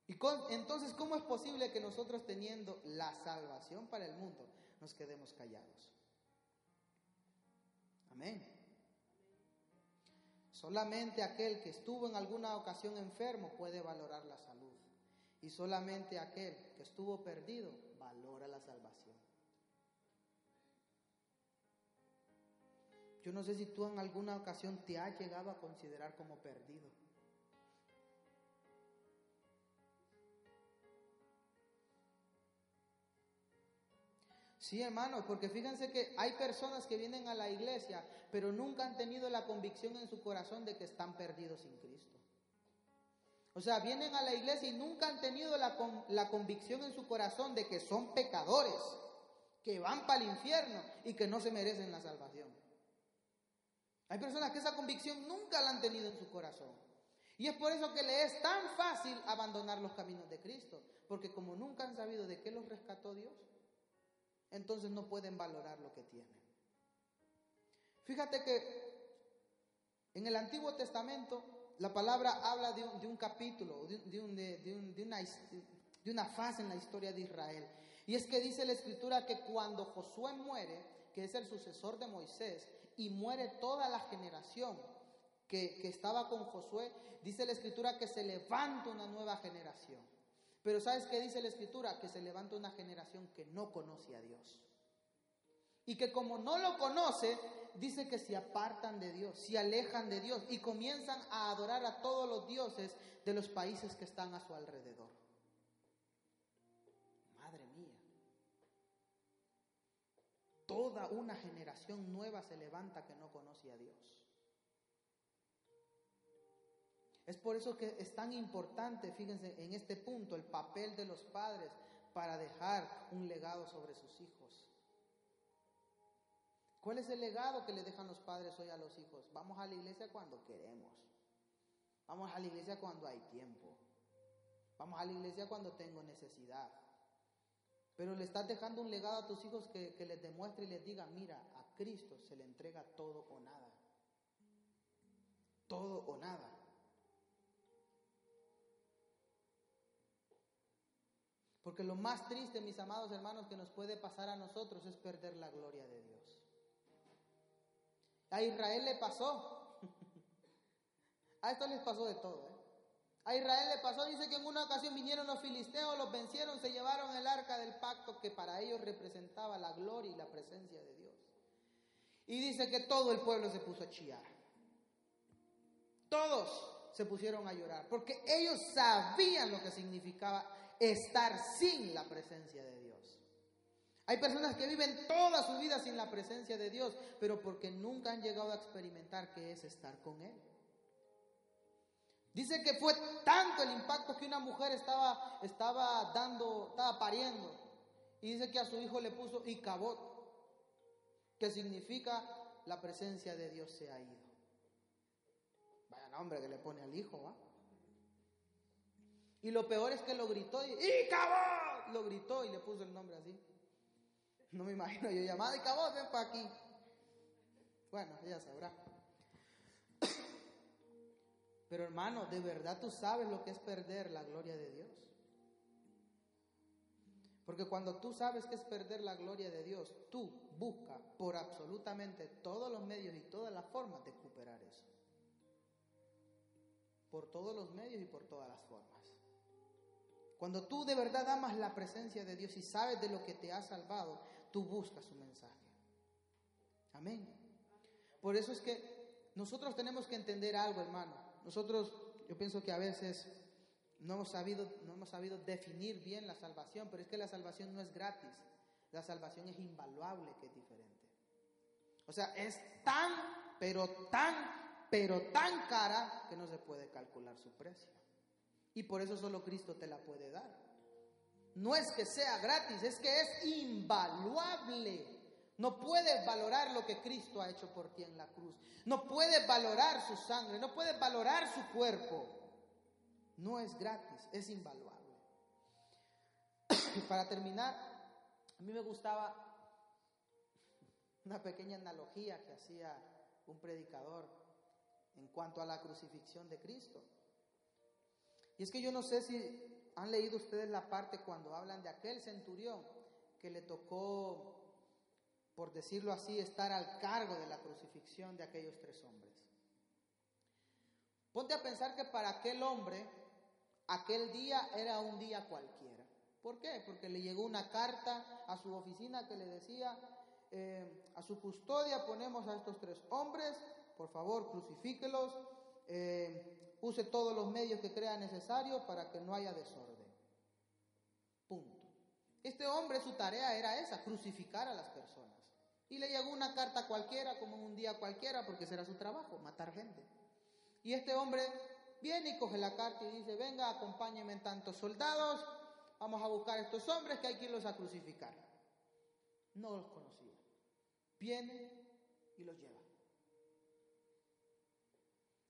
Y entonces, ¿cómo es posible que nosotros teniendo la salvación para el mundo nos quedemos callados? Amén. Solamente aquel que estuvo en alguna ocasión enfermo puede valorar la salud. Y solamente aquel que estuvo perdido valora la salvación. Yo no sé si tú en alguna ocasión te has llegado a considerar como perdido. Sí, hermanos, porque fíjense que hay personas que vienen a la iglesia, pero nunca han tenido la convicción en su corazón de que están perdidos sin Cristo. O sea, vienen a la iglesia y nunca han tenido la, la convicción en su corazón de que son pecadores, que van para el infierno y que no se merecen la salvación. Hay personas que esa convicción nunca la han tenido en su corazón. Y es por eso que le es tan fácil abandonar los caminos de Cristo, porque como nunca han sabido de qué los rescató Dios, entonces no pueden valorar lo que tienen. Fíjate que en el Antiguo Testamento la palabra habla de un, capítulo, de, una, de una fase en la historia de Israel. Y es que dice la escritura que cuando Josué muere, que es el sucesor de Moisés, y muere toda la generación que, que, estaba con Josué, dice la escritura que se levanta una nueva generación. Pero ¿sabes qué dice la escritura? Que se levanta una generación que no conoce a Dios. Y que como no lo conoce, dice que se apartan de Dios, se alejan de Dios y comienzan a adorar a todos los dioses de los países que están a su alrededor. Madre mía. Toda una generación nueva se levanta que no conoce a Dios. Es por eso que es tan importante, fíjense, en este punto, el papel de los padres para dejar un legado sobre sus hijos. ¿Cuál es el legado que le dejan los padres hoy a los hijos? Vamos a la iglesia cuando queremos. Vamos a la iglesia cuando hay tiempo. Vamos a la iglesia cuando tengo necesidad. Pero le estás dejando un legado a tus hijos que, que les demuestre y les diga, mira, a Cristo se le entrega todo o nada. Todo o nada. Porque lo más triste, mis amados hermanos, que nos puede pasar a nosotros es perder la gloria de Dios. A Israel le pasó. A esto les pasó de todo. ¿eh? A Israel le pasó, dice que en una ocasión vinieron los filisteos, los vencieron, se llevaron el arca del pacto que para ellos representaba la gloria y la presencia de Dios. Y dice que todo el pueblo se puso a chillar. Todos se pusieron a llorar, porque ellos sabían lo que significaba estar sin la presencia de Dios. Hay personas que viven toda su vida sin la presencia de Dios, pero porque nunca han llegado a experimentar qué es estar con Él. Dice que fue tanto el impacto que una mujer estaba, estaba dando, estaba pariendo, y dice que a su hijo le puso Icabot, que significa la presencia de Dios se ha ido. Vaya nombre que le pone al hijo, ¿va? Y lo peor es que lo gritó y ¡Icabot! Lo gritó y le puso el nombre así. No me imagino yo llamada y cabot, ven para aquí. Bueno, ella sabrá. Pero hermano, ¿de verdad tú sabes lo que es perder la gloria de Dios? Porque cuando tú sabes que es perder la gloria de Dios, tú buscas por absolutamente todos los medios y todas las formas de recuperar eso. Por todos los medios y por todas las formas. Cuando tú de verdad amas la presencia de Dios y sabes de lo que te ha salvado, tú buscas su mensaje. Amén. Por eso es que nosotros tenemos que entender algo, hermano. Nosotros, yo pienso que a veces no hemos sabido, no hemos sabido definir bien la salvación, pero es que la salvación no es gratis. La salvación es invaluable, que es diferente. O sea, es tan, pero tan, pero tan cara que no se puede calcular su precio. Y por eso solo Cristo te la puede dar. No es que sea gratis, es que es invaluable. No puedes valorar lo que Cristo ha hecho por ti en la cruz. No puedes valorar su sangre, no puedes valorar su cuerpo. No es gratis, es invaluable. Y para terminar, a mí me gustaba una pequeña analogía que hacía un predicador en cuanto a la crucifixión de Cristo. Y es que yo no sé si han leído ustedes la parte cuando hablan de aquel centurión que le tocó, por decirlo así, estar al cargo de la crucifixión de aquellos tres hombres. Ponte a pensar que para aquel hombre aquel día era un día cualquiera. ¿Por qué? Porque le llegó una carta a su oficina que le decía, eh, a su custodia ponemos a estos tres hombres, por favor, crucifíquelos, eh, use todos los medios que crea necesario para que no haya desorden. Punto. Este hombre, su tarea era esa, crucificar a las personas. Y le llegó una carta cualquiera, como un día cualquiera, porque será su trabajo, matar gente. Y este hombre viene y coge la carta y dice, venga, acompáñenme en tantos soldados, vamos a buscar a estos hombres que hay que irlos a crucificar. No los conocía. Viene y los lleva.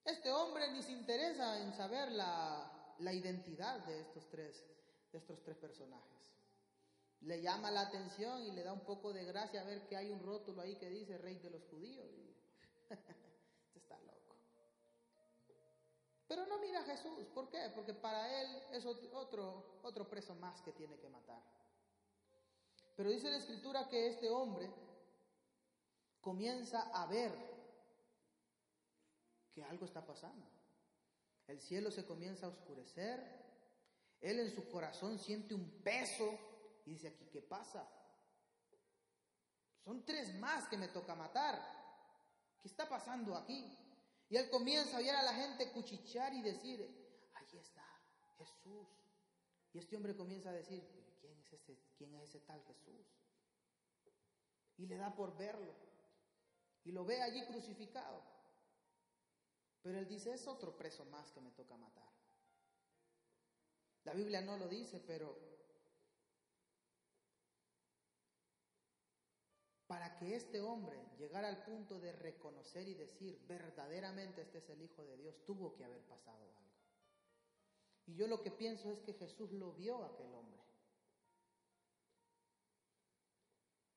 Este hombre ni se interesa en saber la, la identidad de estos, tres, de estos tres personajes. Le llama la atención y le da un poco de gracia ver que hay un rótulo ahí que dice rey de los judíos. este está loco. Pero no mira a Jesús. ¿Por qué? Porque para él es otro, otro preso más que tiene que matar. Pero dice la escritura que este hombre comienza a ver que algo está pasando. El cielo se comienza a oscurecer. Él en su corazón siente un peso y dice aquí, ¿qué pasa? Son tres más que me toca matar. ¿Qué está pasando aquí? Y él comienza a oír a la gente cuchichear y decir, ahí está Jesús. Y este hombre comienza a decir, ¿quién es ese, quién es ese tal Jesús? Y le da por verlo. Y lo ve allí crucificado. Pero él dice, es otro preso más que me toca matar. La Biblia no lo dice, pero para que este hombre llegara al punto de reconocer y decir, verdaderamente este es el Hijo de Dios, tuvo que haber pasado algo. Y yo lo que pienso es que Jesús lo vio a aquel hombre.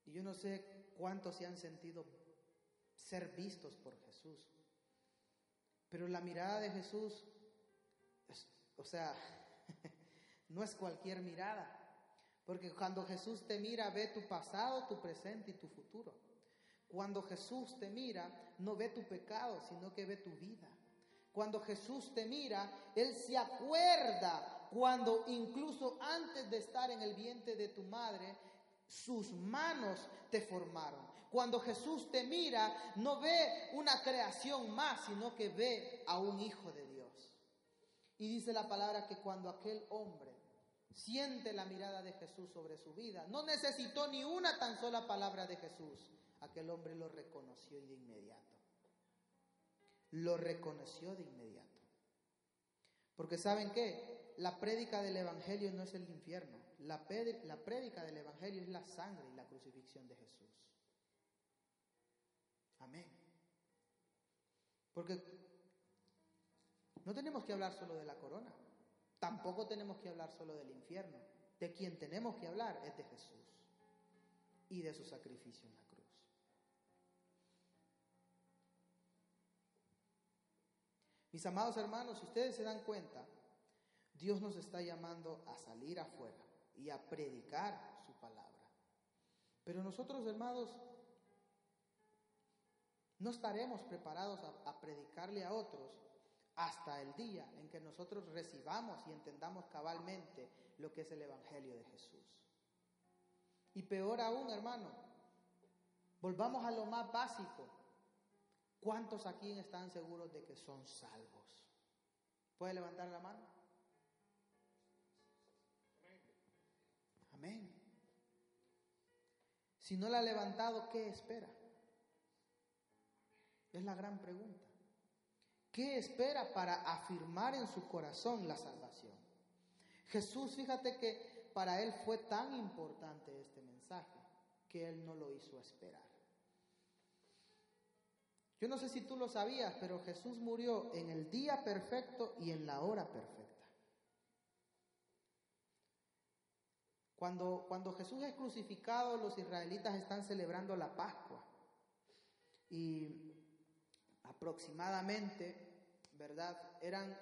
Y yo no sé cuántos se han sentido ser vistos por Jesús. Pero la mirada de Jesús, o sea, no es cualquier mirada. Porque cuando Jesús te mira, ve tu pasado, tu presente y tu futuro. Cuando Jesús te mira, no ve tu pecado, sino que ve tu vida. Cuando Jesús te mira, Él se acuerda cuando incluso antes de estar en el vientre de tu madre, sus manos te formaron. Cuando Jesús te mira, no ve una creación más, sino que ve a un hijo de Dios. Y dice la palabra que cuando aquel hombre siente la mirada de Jesús sobre su vida. No necesitó ni una tan sola palabra de Jesús. Aquel hombre lo reconoció de inmediato. Lo reconoció de inmediato. Porque saben qué? La prédica del Evangelio no es el infierno. La, la prédica del Evangelio es la sangre y la crucifixión de Jesús. Amén. Porque no tenemos que hablar solo de la corona. Tampoco tenemos que hablar solo del infierno. De quien tenemos que hablar es de Jesús y de su sacrificio en la cruz. Mis amados hermanos, si ustedes se dan cuenta, Dios nos está llamando a salir afuera y a predicar su palabra. Pero nosotros, hermanos, no estaremos preparados a, predicarle a otros hasta el día en que nosotros recibamos y entendamos cabalmente lo que es el Evangelio de Jesús. Y peor aún, hermano, volvamos a lo más básico. ¿Cuántos aquí están seguros de que son salvos? ¿Puede levantar la mano? Amén. Si no la ha levantado, ¿qué espera? Es la gran pregunta. ¿Qué espera para afirmar en su corazón la salvación? Jesús, fíjate que para él fue tan importante este mensaje que él no lo hizo esperar. Yo no sé si tú lo sabías, pero Jesús murió en el día perfecto y en la hora perfecta. Cuando, cuando Jesús es crucificado, los israelitas están celebrando la Pascua. Y aproximadamente, ¿verdad? Eran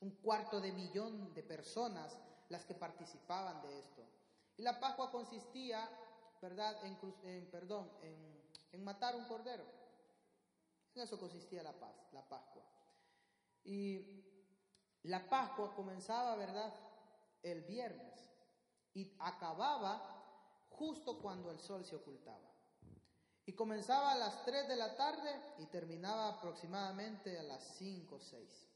un cuarto de millón de personas las que participaban de esto. Y la Pascua consistía, ¿verdad?, en, perdón, en, matar un cordero. En eso consistía la, Pascua. Y la Pascua comenzaba, ¿verdad?, el viernes y acababa justo cuando el sol se ocultaba. Y comenzaba a las 3 de la tarde y terminaba aproximadamente a las 5 o 6.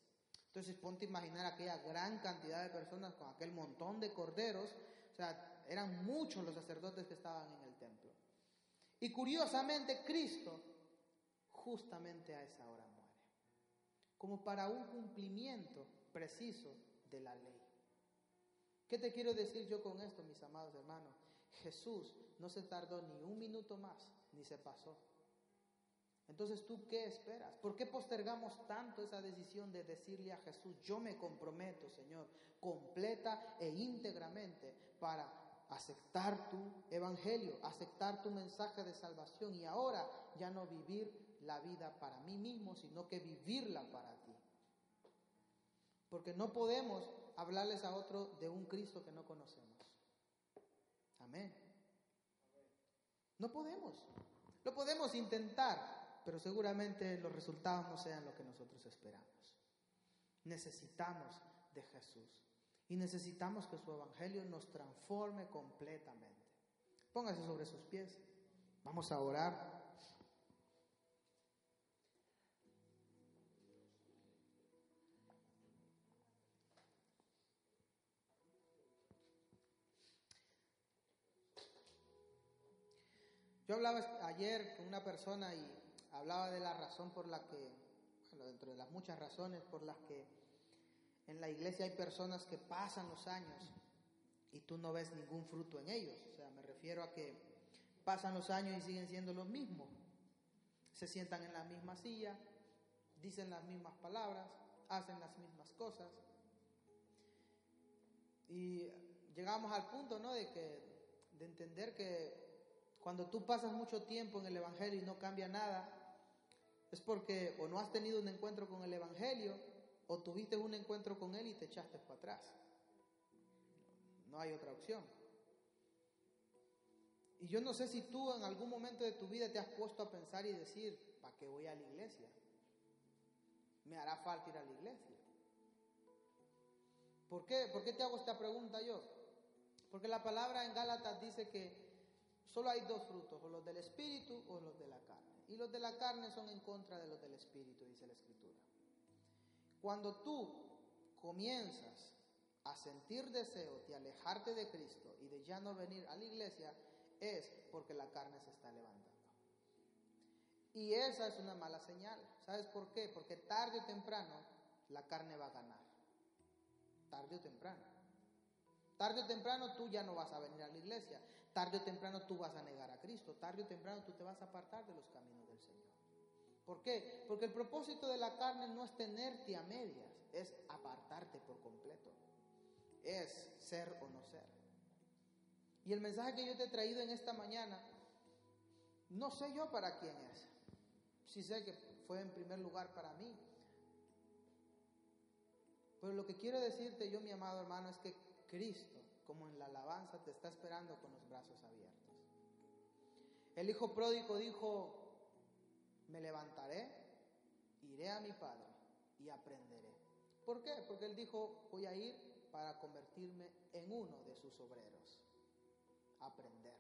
Entonces ponte a imaginar aquella gran cantidad de personas con aquel montón de corderos. O sea, eran muchos los sacerdotes que estaban en el templo. Y curiosamente Cristo justamente a esa hora muere. Como para un cumplimiento preciso de la ley. ¿Qué te quiero decir yo con esto, mis amados hermanos? Jesús no se tardó ni un minuto más, ni se pasó. Entonces, ¿tú qué esperas? ¿Por qué postergamos tanto esa decisión de decirle a Jesús, yo me comprometo, Señor, completa e íntegramente para aceptar tu evangelio, aceptar tu mensaje de salvación y ahora ya no vivir la vida para mí mismo, sino que vivirla para ti? Porque no podemos hablarles a otro de un Cristo que no conocemos. Amén. No podemos. Lo podemos intentar, pero seguramente los resultados no sean lo que nosotros esperamos. Necesitamos de Jesús y necesitamos que su evangelio nos transforme completamente. Póngase sobre sus pies. Vamos a orar. Yo hablaba ayer con una persona y hablaba de la razón por la que, bueno, dentro de las muchas razones por las que en la iglesia hay personas que pasan los años y tú no ves ningún fruto en ellos. O sea, me refiero a que pasan los años y siguen siendo los mismos. Se sientan en la misma silla, dicen las mismas palabras, hacen las mismas cosas. Y llegamos al punto, ¿no? De que de entender que cuando tú pasas mucho tiempo en el Evangelio y no cambia nada, es porque o no has tenido un encuentro con el Evangelio o tuviste un encuentro con Él y te echaste para atrás. No hay otra opción. Y yo no sé si tú en algún momento de tu vida te has puesto a pensar y decir, ¿para qué voy a la iglesia? ¿Me hará falta ir a la iglesia? ¿Por qué? ¿Por qué te hago esta pregunta yo? Porque la palabra en Gálatas dice que Solo hay dos frutos, o los del espíritu o los de la carne. Y los de la carne son en contra de los del espíritu, dice la escritura. Cuando tú comienzas a sentir deseos de alejarte de Cristo y de ya no venir a la iglesia, es porque la carne se está levantando. Y esa es una mala señal. ¿Sabes por qué? Porque tarde o temprano la carne va a ganar. Tarde o temprano. Tarde o temprano tú ya no vas a venir a la iglesia. Tarde o temprano tú vas a negar a Cristo. Tarde o temprano tú te vas a apartar de los caminos del Señor. ¿Por qué? Porque el propósito de la carne no es tenerte a medias, es apartarte por completo. Es ser o no ser. Y el mensaje que yo te he traído en esta mañana, no sé yo para quién es. Sí sé que fue en primer lugar para mí. Pero lo que quiero decirte yo, mi amado hermano, es que Cristo, como en la alabanza, te está esperando con los brazos abiertos. El hijo pródigo dijo, me levantaré, iré a mi padre y aprenderé. ¿Por qué? Porque él dijo, voy a ir para convertirme en uno de sus obreros. Aprender.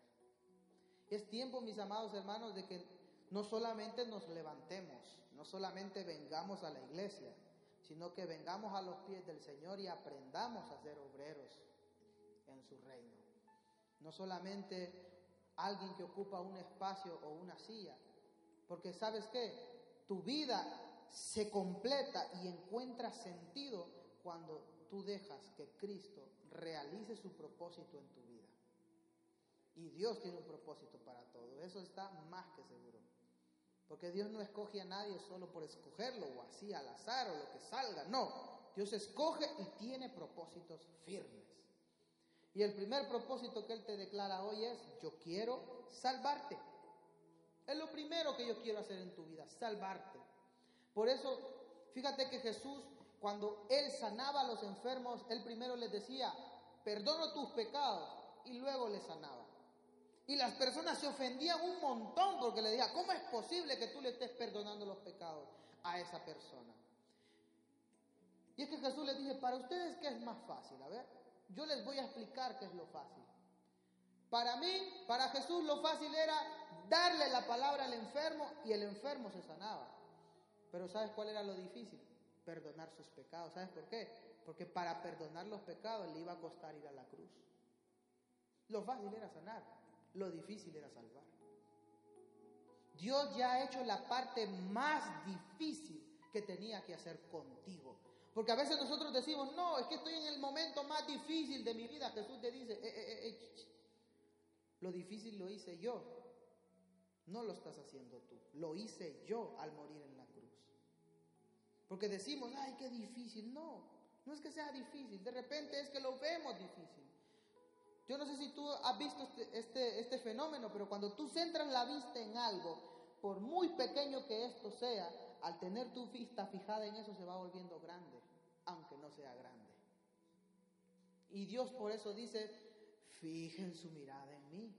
Es tiempo, mis amados hermanos, de que no solamente nos levantemos, no solamente vengamos a la iglesia, sino que vengamos a los pies del Señor y aprendamos a ser obreros su reino. No solamente alguien que ocupa un espacio o una silla, porque sabes qué, tu vida se completa y encuentra sentido cuando tú dejas que Cristo realice su propósito en tu vida. Y Dios tiene un propósito para todo, eso está más que seguro. Porque Dios no escoge a nadie solo por escogerlo o así al azar o lo que salga. No, Dios escoge y tiene propósitos firmes. Y el primer propósito que Él te declara hoy es, yo quiero salvarte. Es lo primero que yo quiero hacer en tu vida, salvarte. Por eso, fíjate que Jesús, cuando Él sanaba a los enfermos, Él primero les decía, perdono tus pecados, y luego les sanaba. Y las personas se ofendían un montón porque le decían, ¿cómo es posible que tú le estés perdonando los pecados a esa persona? Y es que Jesús les dice, para ustedes, ¿qué es más fácil? A ver, yo les voy a explicar qué es lo fácil. Para mí, para Jesús, lo fácil era darle la palabra al enfermo y el enfermo se sanaba. Pero ¿sabes cuál era lo difícil? Perdonar sus pecados. ¿Sabes por qué? Porque para perdonar los pecados le iba a costar ir a la cruz. Lo fácil era sanar, lo difícil era salvar. Dios ya ha hecho la parte más difícil que tenía que hacer contigo. Porque a veces nosotros decimos, no, es que estoy en el momento más difícil de mi vida. Jesús te dice, eh, eh, eh, lo difícil lo hice yo. No lo estás haciendo tú. Lo hice yo al morir en la cruz. Porque decimos, ay, qué difícil. No, no es que sea difícil. De repente es que lo vemos difícil. Yo no sé si tú has visto este, este, este fenómeno, pero cuando tú centras la vista en algo, por muy pequeño que esto sea, al tener tu vista fijada en eso se va volviendo grande, aunque no sea grande. Y Dios por eso dice, fijen su mirada en mí,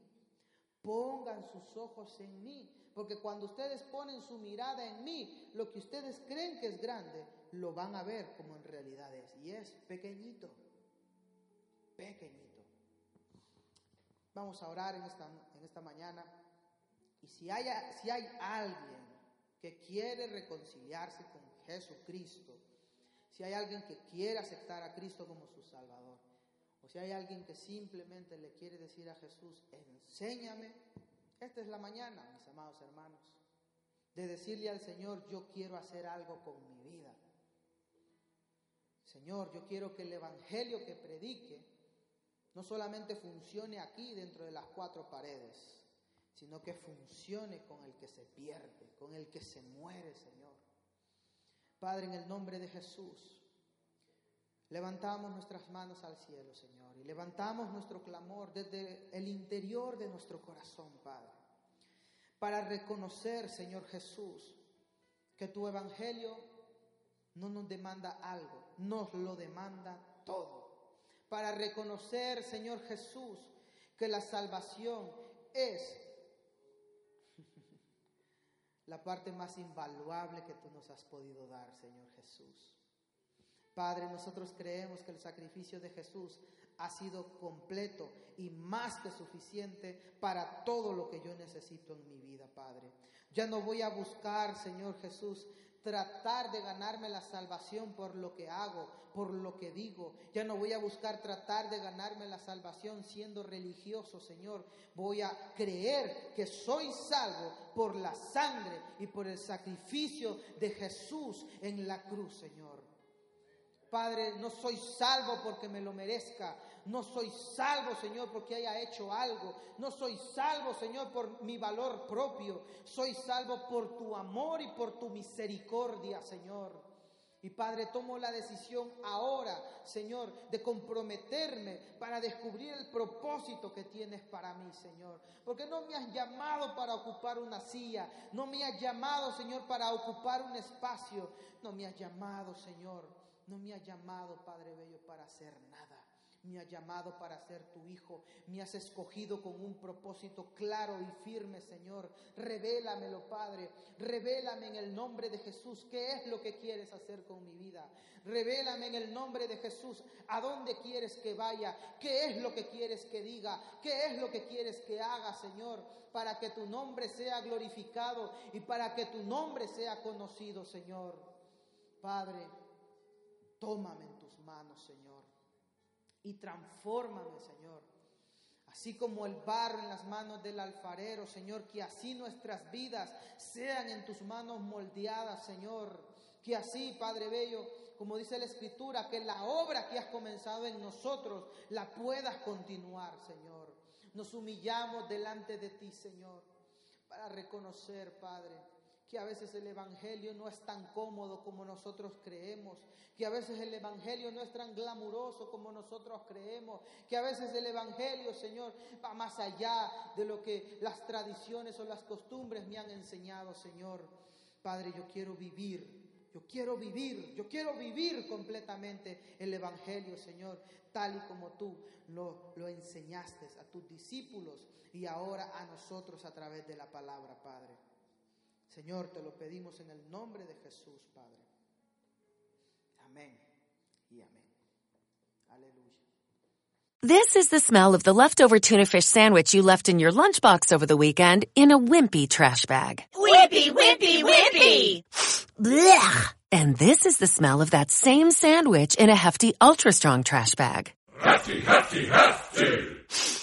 pongan sus ojos en mí, porque cuando ustedes ponen su mirada en mí, lo que ustedes creen que es grande, lo van a ver como en realidad es, y es pequeñito, pequeñito. Vamos a orar en esta, en esta mañana, y si hay, si hay alguien que quiere reconciliarse con Jesucristo, si hay alguien que quiere aceptar a Cristo como su Salvador, o si hay alguien que simplemente le quiere decir a Jesús, enséñame, esta es la mañana, mis amados hermanos, de decirle al Señor, yo quiero hacer algo con mi vida. Señor, yo quiero que el Evangelio que predique no solamente funcione aquí dentro de las cuatro paredes, sino que funcione con el que se pierde, con el que se muere, Señor. Padre, en el nombre de Jesús, levantamos nuestras manos al cielo, Señor, y levantamos nuestro clamor desde el interior de nuestro corazón, Padre, para reconocer, Señor Jesús, que tu evangelio no nos demanda algo, nos lo demanda todo. Para reconocer, Señor Jesús, que la salvación es la parte más invaluable que tú nos has podido dar, Señor Jesús. Padre, nosotros creemos que el sacrificio de Jesús ha sido completo y más que suficiente para todo lo que yo necesito en mi vida, Padre. Ya no voy a buscar, Señor Jesús, tratar de ganarme la salvación por lo que hago, por lo que digo. Ya no voy a buscar tratar de ganarme la salvación siendo religioso, Señor. Voy a creer que soy salvo por la sangre y por el sacrificio de Jesús en la cruz, Señor. Padre, no soy salvo porque me lo merezca. No soy salvo, Señor, porque haya hecho algo. No soy salvo, Señor, por mi valor propio. Soy salvo por tu amor y por tu misericordia, Señor. Y Padre, tomo la decisión ahora, Señor, de comprometerme para descubrir el propósito que tienes para mí, Señor. Porque no me has llamado para ocupar una silla, no me has llamado, Señor, para ocupar un espacio, no me has llamado, Señor no me ha llamado, Padre Bello, para hacer nada. Me ha llamado para ser tu hijo. Me has escogido con un propósito claro y firme, Señor. Revélamelo, Padre. Revélame en el nombre de Jesús qué es lo que quieres hacer con mi vida. Revélame en el nombre de Jesús a dónde quieres que vaya, qué es lo que quieres que diga, qué es lo que quieres que haga, Señor, para que tu nombre sea glorificado y para que tu nombre sea conocido, Señor. Padre, Tómame en tus manos, Señor, y transfórmame, Señor. Así como el barro en las manos del alfarero, Señor, que así nuestras vidas sean en tus manos moldeadas, Señor. Que así, Padre Bello, como dice la Escritura, que la obra que has comenzado en nosotros la puedas continuar, Señor. Nos humillamos delante de ti, Señor, para reconocer, Padre, que a veces el Evangelio no es tan cómodo como nosotros creemos, que a veces el Evangelio no es tan glamuroso como nosotros creemos, que a veces el Evangelio, Señor, va más allá de lo que las tradiciones o las costumbres me han enseñado, Señor. Padre, yo quiero vivir, yo quiero vivir, yo quiero vivir completamente el Evangelio, Señor, tal y como tú lo, lo enseñaste a tus discípulos y ahora a nosotros a través de la palabra, Padre. Señor, te lo pedimos en el nombre de Jesús, Padre. Amén y amén. Aleluya. This is the smell of the leftover tuna fish sandwich you left in your lunchbox over the weekend in a wimpy trash bag. Wimpy, wimpy, wimpy! Blech! And this is the smell of that same sandwich in a hefty, ultra strong trash bag. Hefty, hefty, hefty!